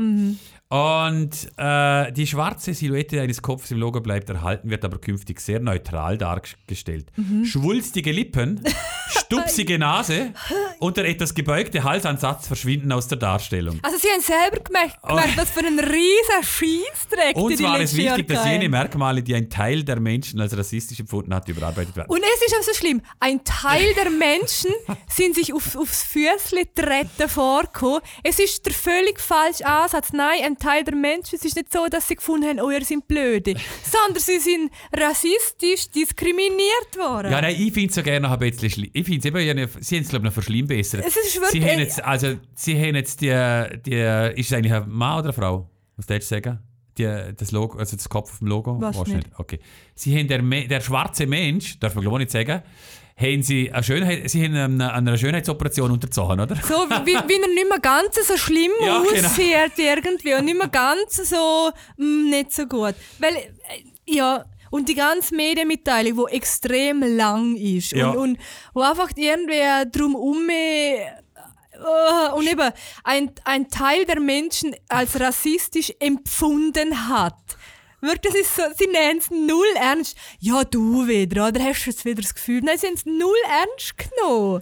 Und äh, die schwarze Silhouette eines Kopfes im Logo bleibt erhalten, wird aber künftig sehr neutral dargestellt. Mhm. Schwulstige Lippen, [laughs] stupsige Nase und der etwas gebeugte Halsansatz verschwinden aus der Darstellung. Also sie haben selber gemerkt, gemerkt was für einen riesen Scheissdreck Uns die war die es wichtig, dass jene Merkmale, die ein Teil der Menschen als rassistisch empfunden hat, überarbeitet werden. Und es ist auch so schlimm, ein Teil der [laughs] Menschen sind sich auf, aufs Füßchen treten vorgekommen. Es ist der völlig falsche Ansatz. Nein, ein Teil der Menschen, es ist nicht so, dass sie gefunden haben, oh, ihr sind blöde, [laughs] sondern sie sind rassistisch diskriminiert worden. Ja, nein, ich finde es so gerne noch ein bisschen schlimm. Ich finde es eben, sie haben es glaube ich noch verschlimmbessert. Es ist Sie wirklich- haben jetzt, also, sie haben jetzt die, die, ist es eigentlich ein Mann oder eine Frau? Was würdest du sagen? Die, das Logo, also das Kopf auf dem Logo? Nicht. Okay. Sie haben der, der schwarze Mensch, darf man glaube ich nicht sagen, haben sie eine Schönheit, sie haben eine, einer Schönheitsoperation unterzogen, oder? So wie, wie er nicht mehr ganz so schlimm Ja, genau. aussieht irgendwie und nicht mehr ganz so mm, nicht so gut. Weil, äh, ja, und die ganze Medienmitteilung, die extrem lang ist Ja. und, und wo einfach irgendwie drum um äh, und eben ein, ein Teil der Menschen als rassistisch empfunden hat. Wirklich, das ist so, sie nehmen es null ernst. Ja, du wieder, oder hast du jetzt wieder das Gefühl? Nein, sie haben es null ernst genommen.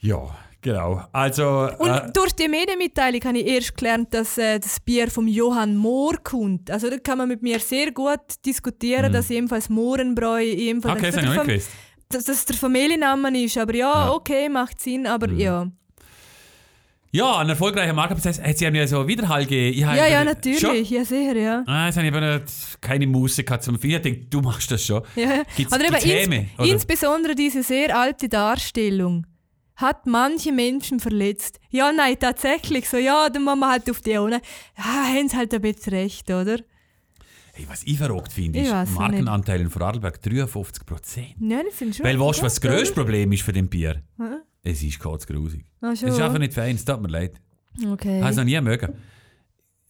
Ja, genau. Also, Und äh, durch die Medienmitteilung habe ich erst gelernt, dass äh, das Bier vom Johann Mohr kommt. Also da kann man mit mir sehr gut diskutieren, dass ebenfalls Mohrenbräu ebenfalls Mhm. okay, das habe ich noch nicht gewusst. dass das der Familienname ist. Aber ja, Ja. Mhm. okay, macht Sinn, aber ja. Ja, ein erfolgreicher Markenprozess. Hat sie haben ja so Widerhall gegeben. Ja, ja, natürlich, Schon? ja sicher, ja. Ah, jetzt habe ich aber keine Muße gehabt zum Vier. Ich denke, du machst das schon. ja. Gibt's, eben gibt's Häme, ins, insbesondere diese sehr alte Darstellung hat manche Menschen verletzt. Ja, nein, tatsächlich so. Ja, dann machen wir halt auf die ohne. Ja, haben sie halt ein bisschen recht, oder? Hey, was ich verrückt finde, ist Markenanteil in Vorarlberg 53 Prozent. Ja, das sind schon. Weil weißt du, was das grösste? Problem ist für den Bier? Hä? Es ist kotzgrusig. Ah, schon. Es ist einfach nicht fein, es tut mir leid. Okay. Habe es noch nie mögen.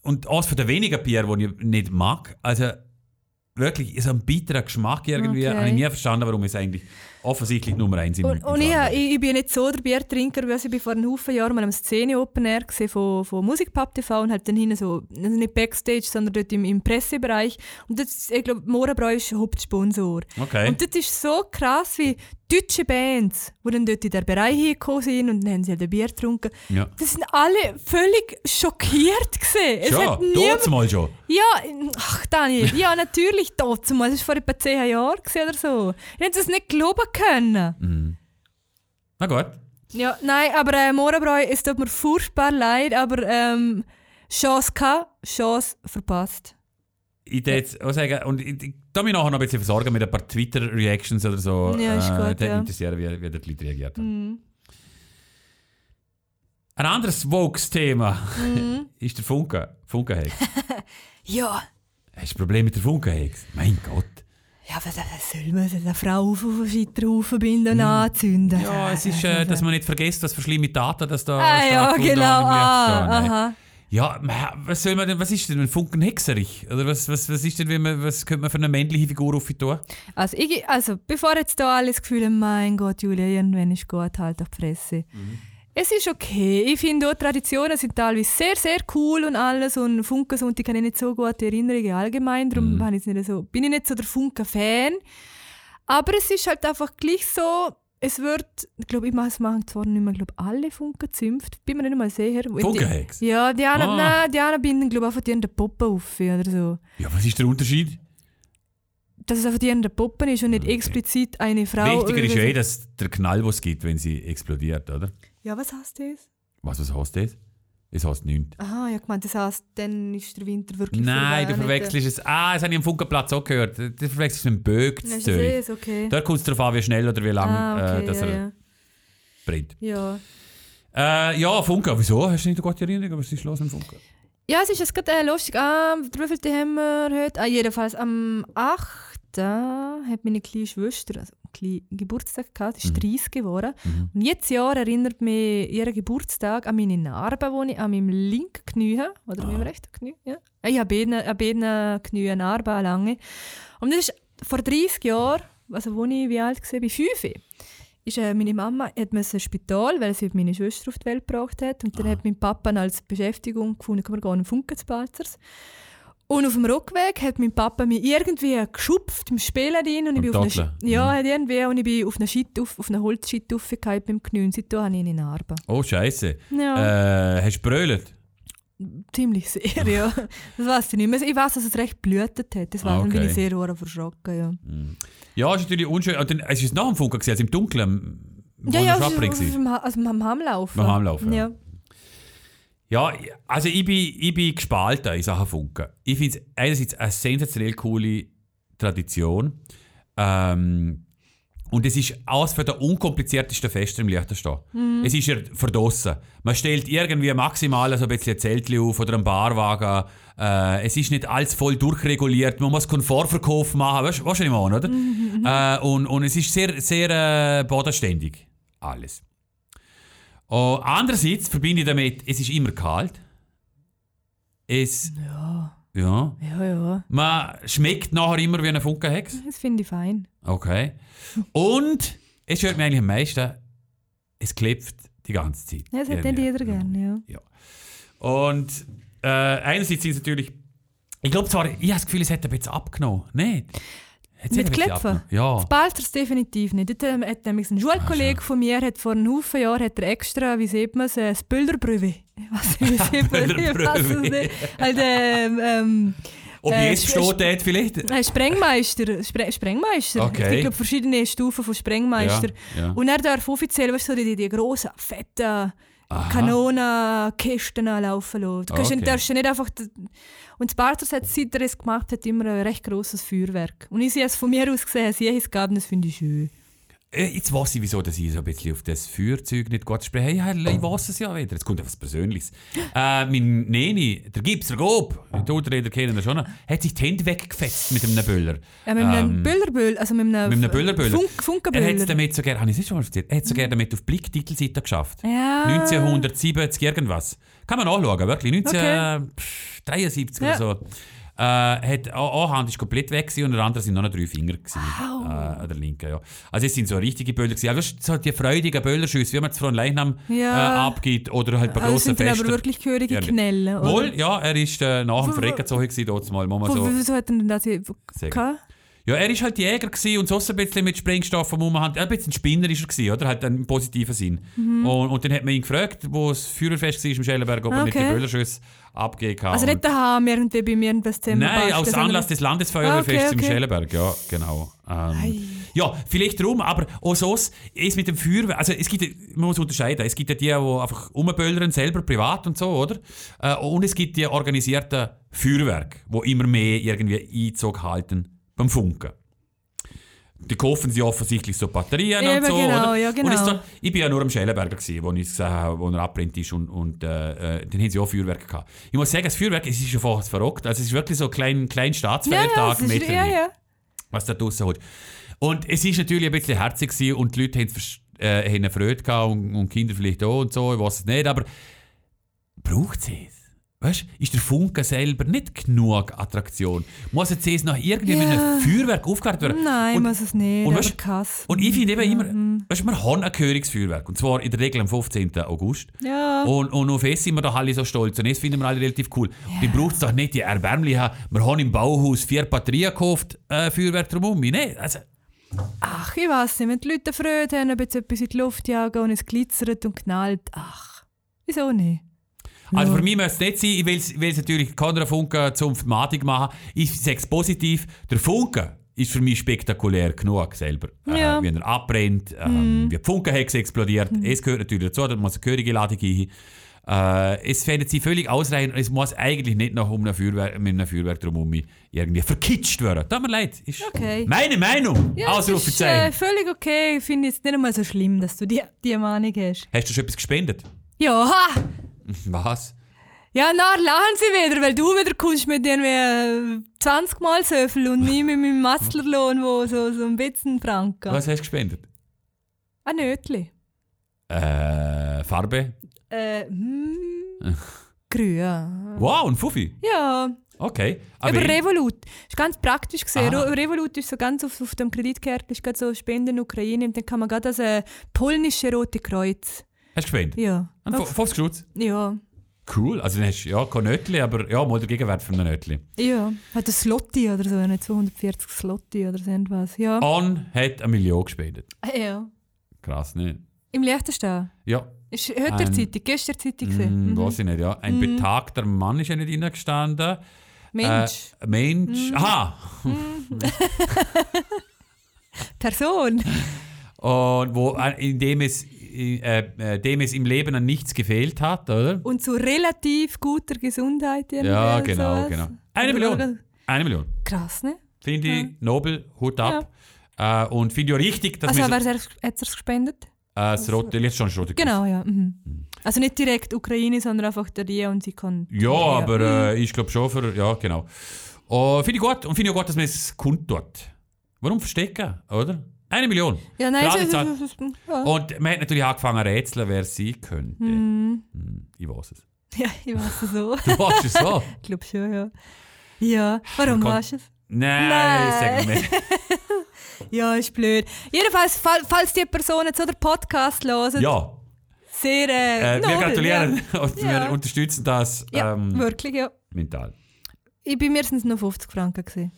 Und eins von den wenigen Bier, die ich nicht mag, also wirklich so ein bitterer Geschmack irgendwie, Okay. habe ich nie verstanden, warum es eigentlich offensichtlich Nummer eins im Und, und ich, Vorarlberg ich, ich bin nicht so der Biertrinker, weil ich bin vor einem Haufen Jahren mal am Szene Open Air gesehen von, von Musikpub TV und halt dann hinten so, also nicht Backstage, sondern dort im, im Pressebereich. Und das, ich glaube, Mohrenbräu ist Hauptsponsor. Okay. Und das ist so krass, wie deutsche Bands, die dann dort in den Bereich hingekommen sind und dann haben sie halt ein Bier getrunken. Ja. Das sind alle völlig schockiert gesehen. Es Schon, niemand mal schon. ja, ach Daniel, ja natürlich dazu mal. Das war vor etwa 10 Jahren oder so. Ich hätte das nicht glauben können. Na gut. Ja, nein, aber äh, Mohrenbräu, es tut mir furchtbar leid, aber ähm, Chance gehabt, Chance verpasst. Ich würde jetzt auch sagen, und ich, ich tu mich nachher noch ein bisschen versorgen mit ein paar Twitter-Reactions oder so. Ja, ist gut, dann ja. interessieren, wie, wie die Leute reagiert haben. Mhm. Ein anderes Vokes-Thema Mhm. [laughs] ist der Funke. Funkenhex. [laughs] Ja, Hast du ein Problem mit der Funkenhex? Mein Gott. Ja, was, soll man eine Frau auf den Scheiterhaufen binden und anzünden? Ja, es ist, äh, dass man nicht vergisst, was für schlimme Taten das da Ah ja, genau. Ah. Ja, was soll man denn, was ist denn ein Funken Hexerich? Oder was, was, was ist denn, wie man, was könnte man für eine männliche Figur auf tun? Also, ich, also bevor jetzt da alles Gefühl mein Gott, Julia, irgendwann ist gut, halt auf die Fresse. Es ist okay. Ich finde auch, Traditionen sind teilweise sehr, sehr cool und alles. Und Funkensonntag habe ich nicht so gute Erinnerungen allgemein. Darum habe ich nicht so, bin ich nicht so der Funken-Fan. Aber es ist halt einfach gleich so, es wird, ich glaube, ich mache es machen zwar nicht mehr, glaub, alle Funken zümpft. Bin mir nicht mal sicher. Funkenhex? Ja, die anderen, Ah. nein, die anderen binden, glaube ich, einfach die an der Puppe auf oder so. Ja, was ist der Unterschied? Dass es einfach die der Puppe ist und nicht explizit eine Frau. Wichtiger ist ja eh, dass der Knall, es gibt, wenn sie explodiert, oder? Ja, was heißt das? Was, was heißt das? Es heißt nichts. Aha, ja gemeint, das heisst, dann ist der Winter wirklich Nein, du vorbei, verwechselst es. Ah, das habe ich am Funkenplatz auch gehört. Du verwechselst es mit dem das okay. Da kommt es darauf an, wie schnell oder wie lang ah, okay, äh, dass ja, er ja. brennt. ja. Äh, ja, Funke. Wieso? Hast du nicht eine gute Erinnerung? Was ist los mit Funke? Ja, es ist jetzt gerade äh, lustig. Ah, wie viel haben wir heute? Ah, jedenfalls am 8. hat meine kleine Schwester also kleinen Geburtstag gehabt. Sie ist 30 geworden. Und jetzt Jahr erinnert mich ihr Geburtstag an meine Narbe, die ich an meinem linken Knie habe. Oder an meinem rechten Knie. Ja. Ah, Ich habe an beiden Knie eine Narbe, eine lange. Und das ist vor 30 Jahren, also wo ich wie alt war, bei 5 ist äh, meine Mama hat ins Spital, weil sie meine Schwester auf die Welt gebracht hat. Und dann hat mein Papa als Beschäftigung gefunden, wir gehen in Funken zu Balzers. Und auf dem Rückweg hat mein Papa mich irgendwie geschupft im Spielen rein und ich Am bin auf eine, ja, hat irgendwie, und ich bin auf einer Schit auf, auf einer Holzschit aufgefallen beim Knie. Und seitdem habe ich eine Narbe. Oh, Scheiße. Ja, Äh, hast du brüllt? ziemlich sehr, ja. [laughs] Das weiß ich nicht mehr. Ich weiß, dass es recht blutet hat. Das war Ah, dann bin okay. ich sehr verschrocken, ja. Ja, ist natürlich unschön. Es ist nach dem Funke gesehen, also im Dunkeln, Ja, ja, also, also beim Heimlaufen. Beim Heimlaufen, ja. ja. Ja, also ich bin, ich bin gespalten in Sachen Funken. Ich finde es einerseits eine sensationell coole Tradition. Ähm, und es ist eines von der unkompliziertesten Feste im Liechtenstein. Es ist ja verdrossen. Man stellt irgendwie maximal so ein bisschen ein Zeltchen auf oder einen Barwagen. Äh, es ist nicht alles voll durchreguliert. Man muss Komfortverkauf machen. Weißt du, was ich meine, oder? Äh, und, und es ist sehr, sehr äh, bodenständig. Alles. Oh, andererseits verbinde ich damit, es ist immer kalt. Es, Ja, ja. ja, ja. Man schmeckt nachher immer wie eine Funkenhex. Das finde ich fein. Okay. Und es stört mich eigentlich am meisten, es klebt die ganze Zeit. Ja, das hat nicht jeder gerne, ja. Und äh, einerseits sind es natürlich, ich glaube zwar, ich habe das Gefühl, es hat ein bisschen abgenommen. Nicht? Nicht Mit abgenommen? Ja. Das Balzers definitiv nicht. Dort ähm, hat nämlich ein Schulkollege von mir hat vor einem Haufen Jahren hat er extra, wie sieht man es. Ich weiß nicht, wie sieht man? Ich nicht. Halt, ähm, ähm, Ob Äh, jetzt steht dort vielleicht? äh, Sprengmeister. Spre Sprengmeister. Okay. Es gibt glaub, verschiedene Stufen von Sprengmeister. Ja, ja. Und er darf offiziell weißt, du, die, die grossen, fetten. Kanonenkisten laufen lassen. Du kannst Okay. darfst ja nicht einfach... Und das Bartos hat, seit er es gemacht hat, immer ein recht grosses Feuerwerk. Und ich sehe es von mir aus gesehen, sie es gab, und das finde ich schön. Äh, Jetzt weiß ich, wieso dass ich so ein bisschen auf das Feuerzeug nicht gut spreche. Hey, ich weiß es ja wieder. Jetzt kommt etwas Persönliches. Äh, mein Neni, der Gips, der Gob, die Ultraräder kennen das schon, noch, hat sich die Hände weggefetzt mit einem Böller. Ja, mit einem Ähm, Böllerböll, also mit einem, mit einem Böllerböller. Funk, Er hat Funkenböller. damit so gerne, habe ich es schon mal erzählt, er hat so gerne damit auf Blick-Titelseite geschafft. Ja. 1970 irgendwas. Kann man nachschauen, wirklich. 1973 Ja. oder so. Äh, hat, eine eine Hand ist komplett weg gewesen und der anderen sind noch drei Finger gewesen, Wow. äh, an der linken. Ja. Also es sind so richtige Böller gewesen. Aber du, so die freudigen Böllerschüsse, wie man es von Leichnam Ja. äh, abgibt oder halt bei Also grossen sind dann aber Festen. wirklich gehörige Ja, Knelle, oder? Wohl, ja, er ist äh, nach dem wo- Freckenzeug gewesen, dort mal, Wo- so Wieso hat er denn das hier sagen. Ja, er war halt Jäger und sonst ein bisschen mit Sprengstoff am Umhand. Ein bisschen Spinner ist er gewesen, oder? Halt im positiven Sinn. Mhm. Und, und dann hat man ihn gefragt, wo das Feuerfest war im Schellenberg, ob er nicht die Okay. Böllerschüsse abgeben kann. Also nicht daheim irgendwie bei mir irgendwas zusammen Nein, aus Anlass des Landesfeuerwehrfests Ah, okay, im okay. Schellenberg, ja, genau. Ähm, ja, vielleicht drum, aber auch so ist mit dem Feuerwehr, also es gibt, man muss unterscheiden, es gibt ja die, die einfach umböllern, selber privat und so, oder? Äh, und es gibt die organisierten Feuerwerke, die immer mehr irgendwie Einzug halten beim Funken. Die kaufen sie offensichtlich so Batterien und Eben, so, genau, oder? ja, Und genau. es da, ich bin ja nur am Schellenberger gewesen, wo ich habe, wo er abbrennt ist und, und äh, äh, dann haben sie auch Feuerwerk gehabt. Ich muss sagen, das Feuerwerk, es ist schon fast verrückt, also es ist wirklich so ein klein, klein Ja, Staatsfeiertag ja, Meterli ja, ja. was da draussen holt. Und es ist natürlich ein bisschen herzig gewesen und die Leute haben, äh, haben eine Freude gehabt und, und Kinder vielleicht auch und so, ich weiß es nicht, aber braucht sie es? Weißt, ist der Funke selber nicht genug Attraktion? Muss jetzt erst nach irgendwie mit Ja. einem Feuerwerk aufgehört werden? Nein, und, muss es nicht. und weißt- krass. und ich finde eben immer, weißt, du, wir haben ein Gehörungsfeuerwerk. Und zwar in der Regel am 15. August. Ja. Und, und auf es sind wir doch alle so stolz. Und das finden wir alle relativ cool. Und dann braucht es doch nicht die erbärmliche, wir haben im Bauhaus vier Batterien gekauft, äh, Feuerwerk drumherum. Nein, also, Ach, ich weiß nicht, wenn die Leute Freude haben, ob jetzt etwas in die Luft jagen und es glitzert und knallt. Ach, wieso nicht? Also für mich müsste es nicht sein, ich will es- natürlich keiner Funke zum Thematik machen. Ich sage es positiv, der Funke ist für mich spektakulär genug selber. Ja. Äh, wie er abbrennt, ähm, wie die Funkenhexe explodiert. Es gehört natürlich dazu, da muss eine gehörige Ladung hin. Äh, es fände sie völlig ausreichend und es muss eigentlich nicht noch um ein Feuerwerk, mit einem Feuerwerk drumherum irgendwie verkitscht werden. Tut mir leid. Ist Okay. Meine Meinung! Ja, das ist äh, Ausrufezeichen. völlig okay. Ich finde es nicht einmal so schlimm, dass du die, die Meinung hast. Hast du schon etwas gespendet? Ja, ha! [laughs] Was? Ja, na, lachen sie wieder, weil du wieder kommst mit irgendwie äh, 20 Mal so viel und ich mit meinem Masterlohn, wo so, so ein bisschen Franken. Was hast du gespendet? Ein Nötli. Äh, Farbe? Äh, hm, [laughs] grün. Wow, ein Fuffi. Ja, Okay. über ich- Revolut. ist ganz praktisch gesehen. Ah. Re- Revolut ist so ganz auf, auf dem Kreditkärtchen, ist gerade so Spenden Ukraine und dann kann man gerade das äh, polnische Rote Kreuz. Hast du gespendet? Ja. Ein Auf- 50 Schutz? Ja. Cool. Also dann hast du ja kein Nötli, aber ja, mal der Gegenwert für ein Nötli. Ja. Hat ein Slotti oder so, nicht 240 Slotti oder so irgendwas. Ja. On hat eine Million gespendet. Ah, Ja. Krass, ne? Im Liechtenstein. Ja, Ist heute Ein- der Zeitung, gestern Zeitung gesehen. mm, Mhm. weiß ich nicht, ja. Ein betagter Mann ist ja nicht reingestanden. Mensch, Äh, Mensch. Mhm. Aha! [laughs] Person. [laughs] Und wo, äh, in dem es, äh, äh, dem es im Leben an nichts gefehlt hat, oder? Und zu relativ guter Gesundheit. Ja, genau, sowas. genau. Eine Million. oder- Eine Million. Krass, ne? Finde ich nobel, Hut ab. Äh, und finde ich auch richtig, dass Also, wir wer so, hat es gespendet? äh, das rote, jetzt schon das rote Kreuz. Genau, ja. Mhm. Also nicht direkt Ukraine, sondern einfach der die und sie kann. Ja, aber äh, ich glaube schon für, ja, genau. Oh, finde ich gut und finde ich auch gut, dass man es kundtut. Warum verstecken, oder? Eine Million. Ja, nein, ja. Und man hat natürlich angefangen zu rätseln, wer sein könnte. Hm, ich weiß es. ja, ich weiß es so. Du weißt es so? [laughs] ich glaube schon, ja. Ja, warum weißt du es? Nein, Nein. sag mir nicht. [laughs] Ja, ist blöd. Jedenfalls, fall, falls die Person jetzt so den Podcast hören, Ja, sehr. Äh, äh, wir nobel, gratulieren Ja, und Ja. wir unterstützen das ja ähm, wirklich, ja. mental. Ich, bei mir sind es nur 50 Franken. Gewesen.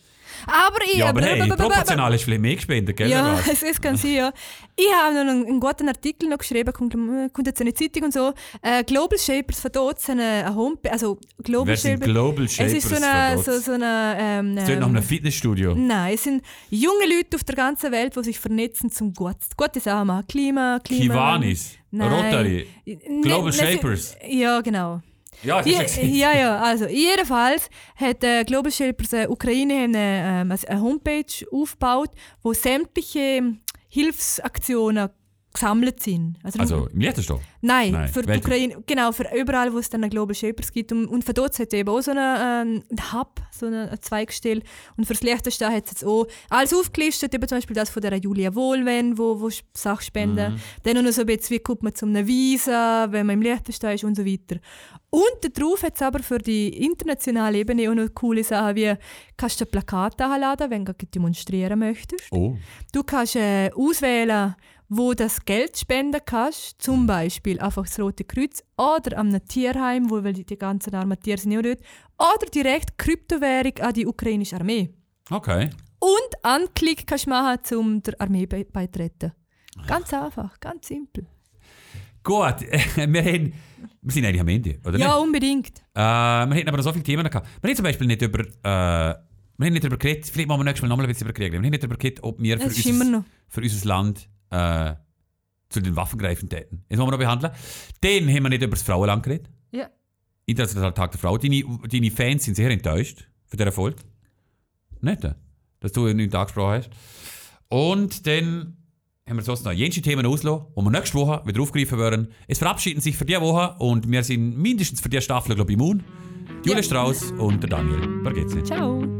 Aber ich. Ja, aber hey, proportional du vielleicht mehr gespendet, gell? Ja, [laughs] es, es kann sein, ja. Ich habe noch einen, einen guten Artikel noch geschrieben, kommt, kommt jetzt in die Zeitung und so. Äh, Global Shapers von dort sind eine, eine Homepage, also Global Wer sind Shapers. Global es Shapers ist so eine, so, so eine ähm, Das klingt nach einem ähm, Fitnessstudio. Nein, es sind junge Leute auf der ganzen Welt, die sich vernetzen zum Gut, gute Sachen machen. Klima, Klima. Kiwanis, Nein. Rotary. N- Global nein, Shapers. sie- Ja, genau. Ja, Ja, ist ja ja, also jedenfalls hat äh, Global Shapers äh, Ukraine eine, ähm, also eine Homepage aufgebaut, wo sämtliche ähm, Hilfsaktionen gesammelt sind. Also, Also im Liechtenstein? nein, nein, für die. Ukraine, genau, für überall, wo es dann Global Shapers gibt. Und, und für dort hat es eben auch so einen ähm, Hub, so eine, eine Zweigstelle. Und für das Liechtenstein hat es jetzt auch alles aufgelistet, eben zum Beispiel das von der Julia Wohlwen, wo, wo Sachen spenden. Mhm. Dann noch so ein bisschen, wie kommt man zu einem Visa, wenn man im Liechtenstein ist und so weiter. Und darauf hat es aber für die internationale Ebene auch noch coole Sachen wie, kannst du ein Plakat anladen, wenn du demonstrieren möchtest. Oh. Du kannst äh, auswählen, wo das Geld spenden kannst. Zum Beispiel einfach das Rote Kreuz oder einem Tierheim, wo weil die, ganzen armen Tiere sind ja dort. Oder direkt Kryptowährung an die ukrainische Armee. Okay. Und Anklick kannst du machen, um der Armee bei beitreten. Ganz einfach, ganz simpel. Gut, [laughs] wir, haben, wir sind eigentlich am Ende, oder Ja, nicht? unbedingt. Äh, wir hätten aber noch so viele Themen gehabt. Wir haben zum Beispiel nicht über... Äh, wir haben nicht darüber geredet, vielleicht machen wir nächstes Mal nochmal ein bisschen darüber reden. Wir haben nicht darüber geredet, ob wir für, unser, noch. für unser Land äh, zu den Waffengreifen täten. Das wollen wir noch behandeln. Dann haben wir nicht über das Frauenland geredet. Ja. Internationaler Tag der Frau. Deine, deine Fans sind sehr enttäuscht von dieser Erfolg. Nicht, äh, dass du ihn nicht angesprochen hast. Und dann haben wir sonst noch jensche Themen ausgelassen, die wir nächste Woche wieder aufgreifen werden. Es verabschieden sich für diese Woche und wir sind mindestens für diese Staffel, glaube ich, immun. Julia Ja. Strauss und der Daniel Bargetzi. Ciao.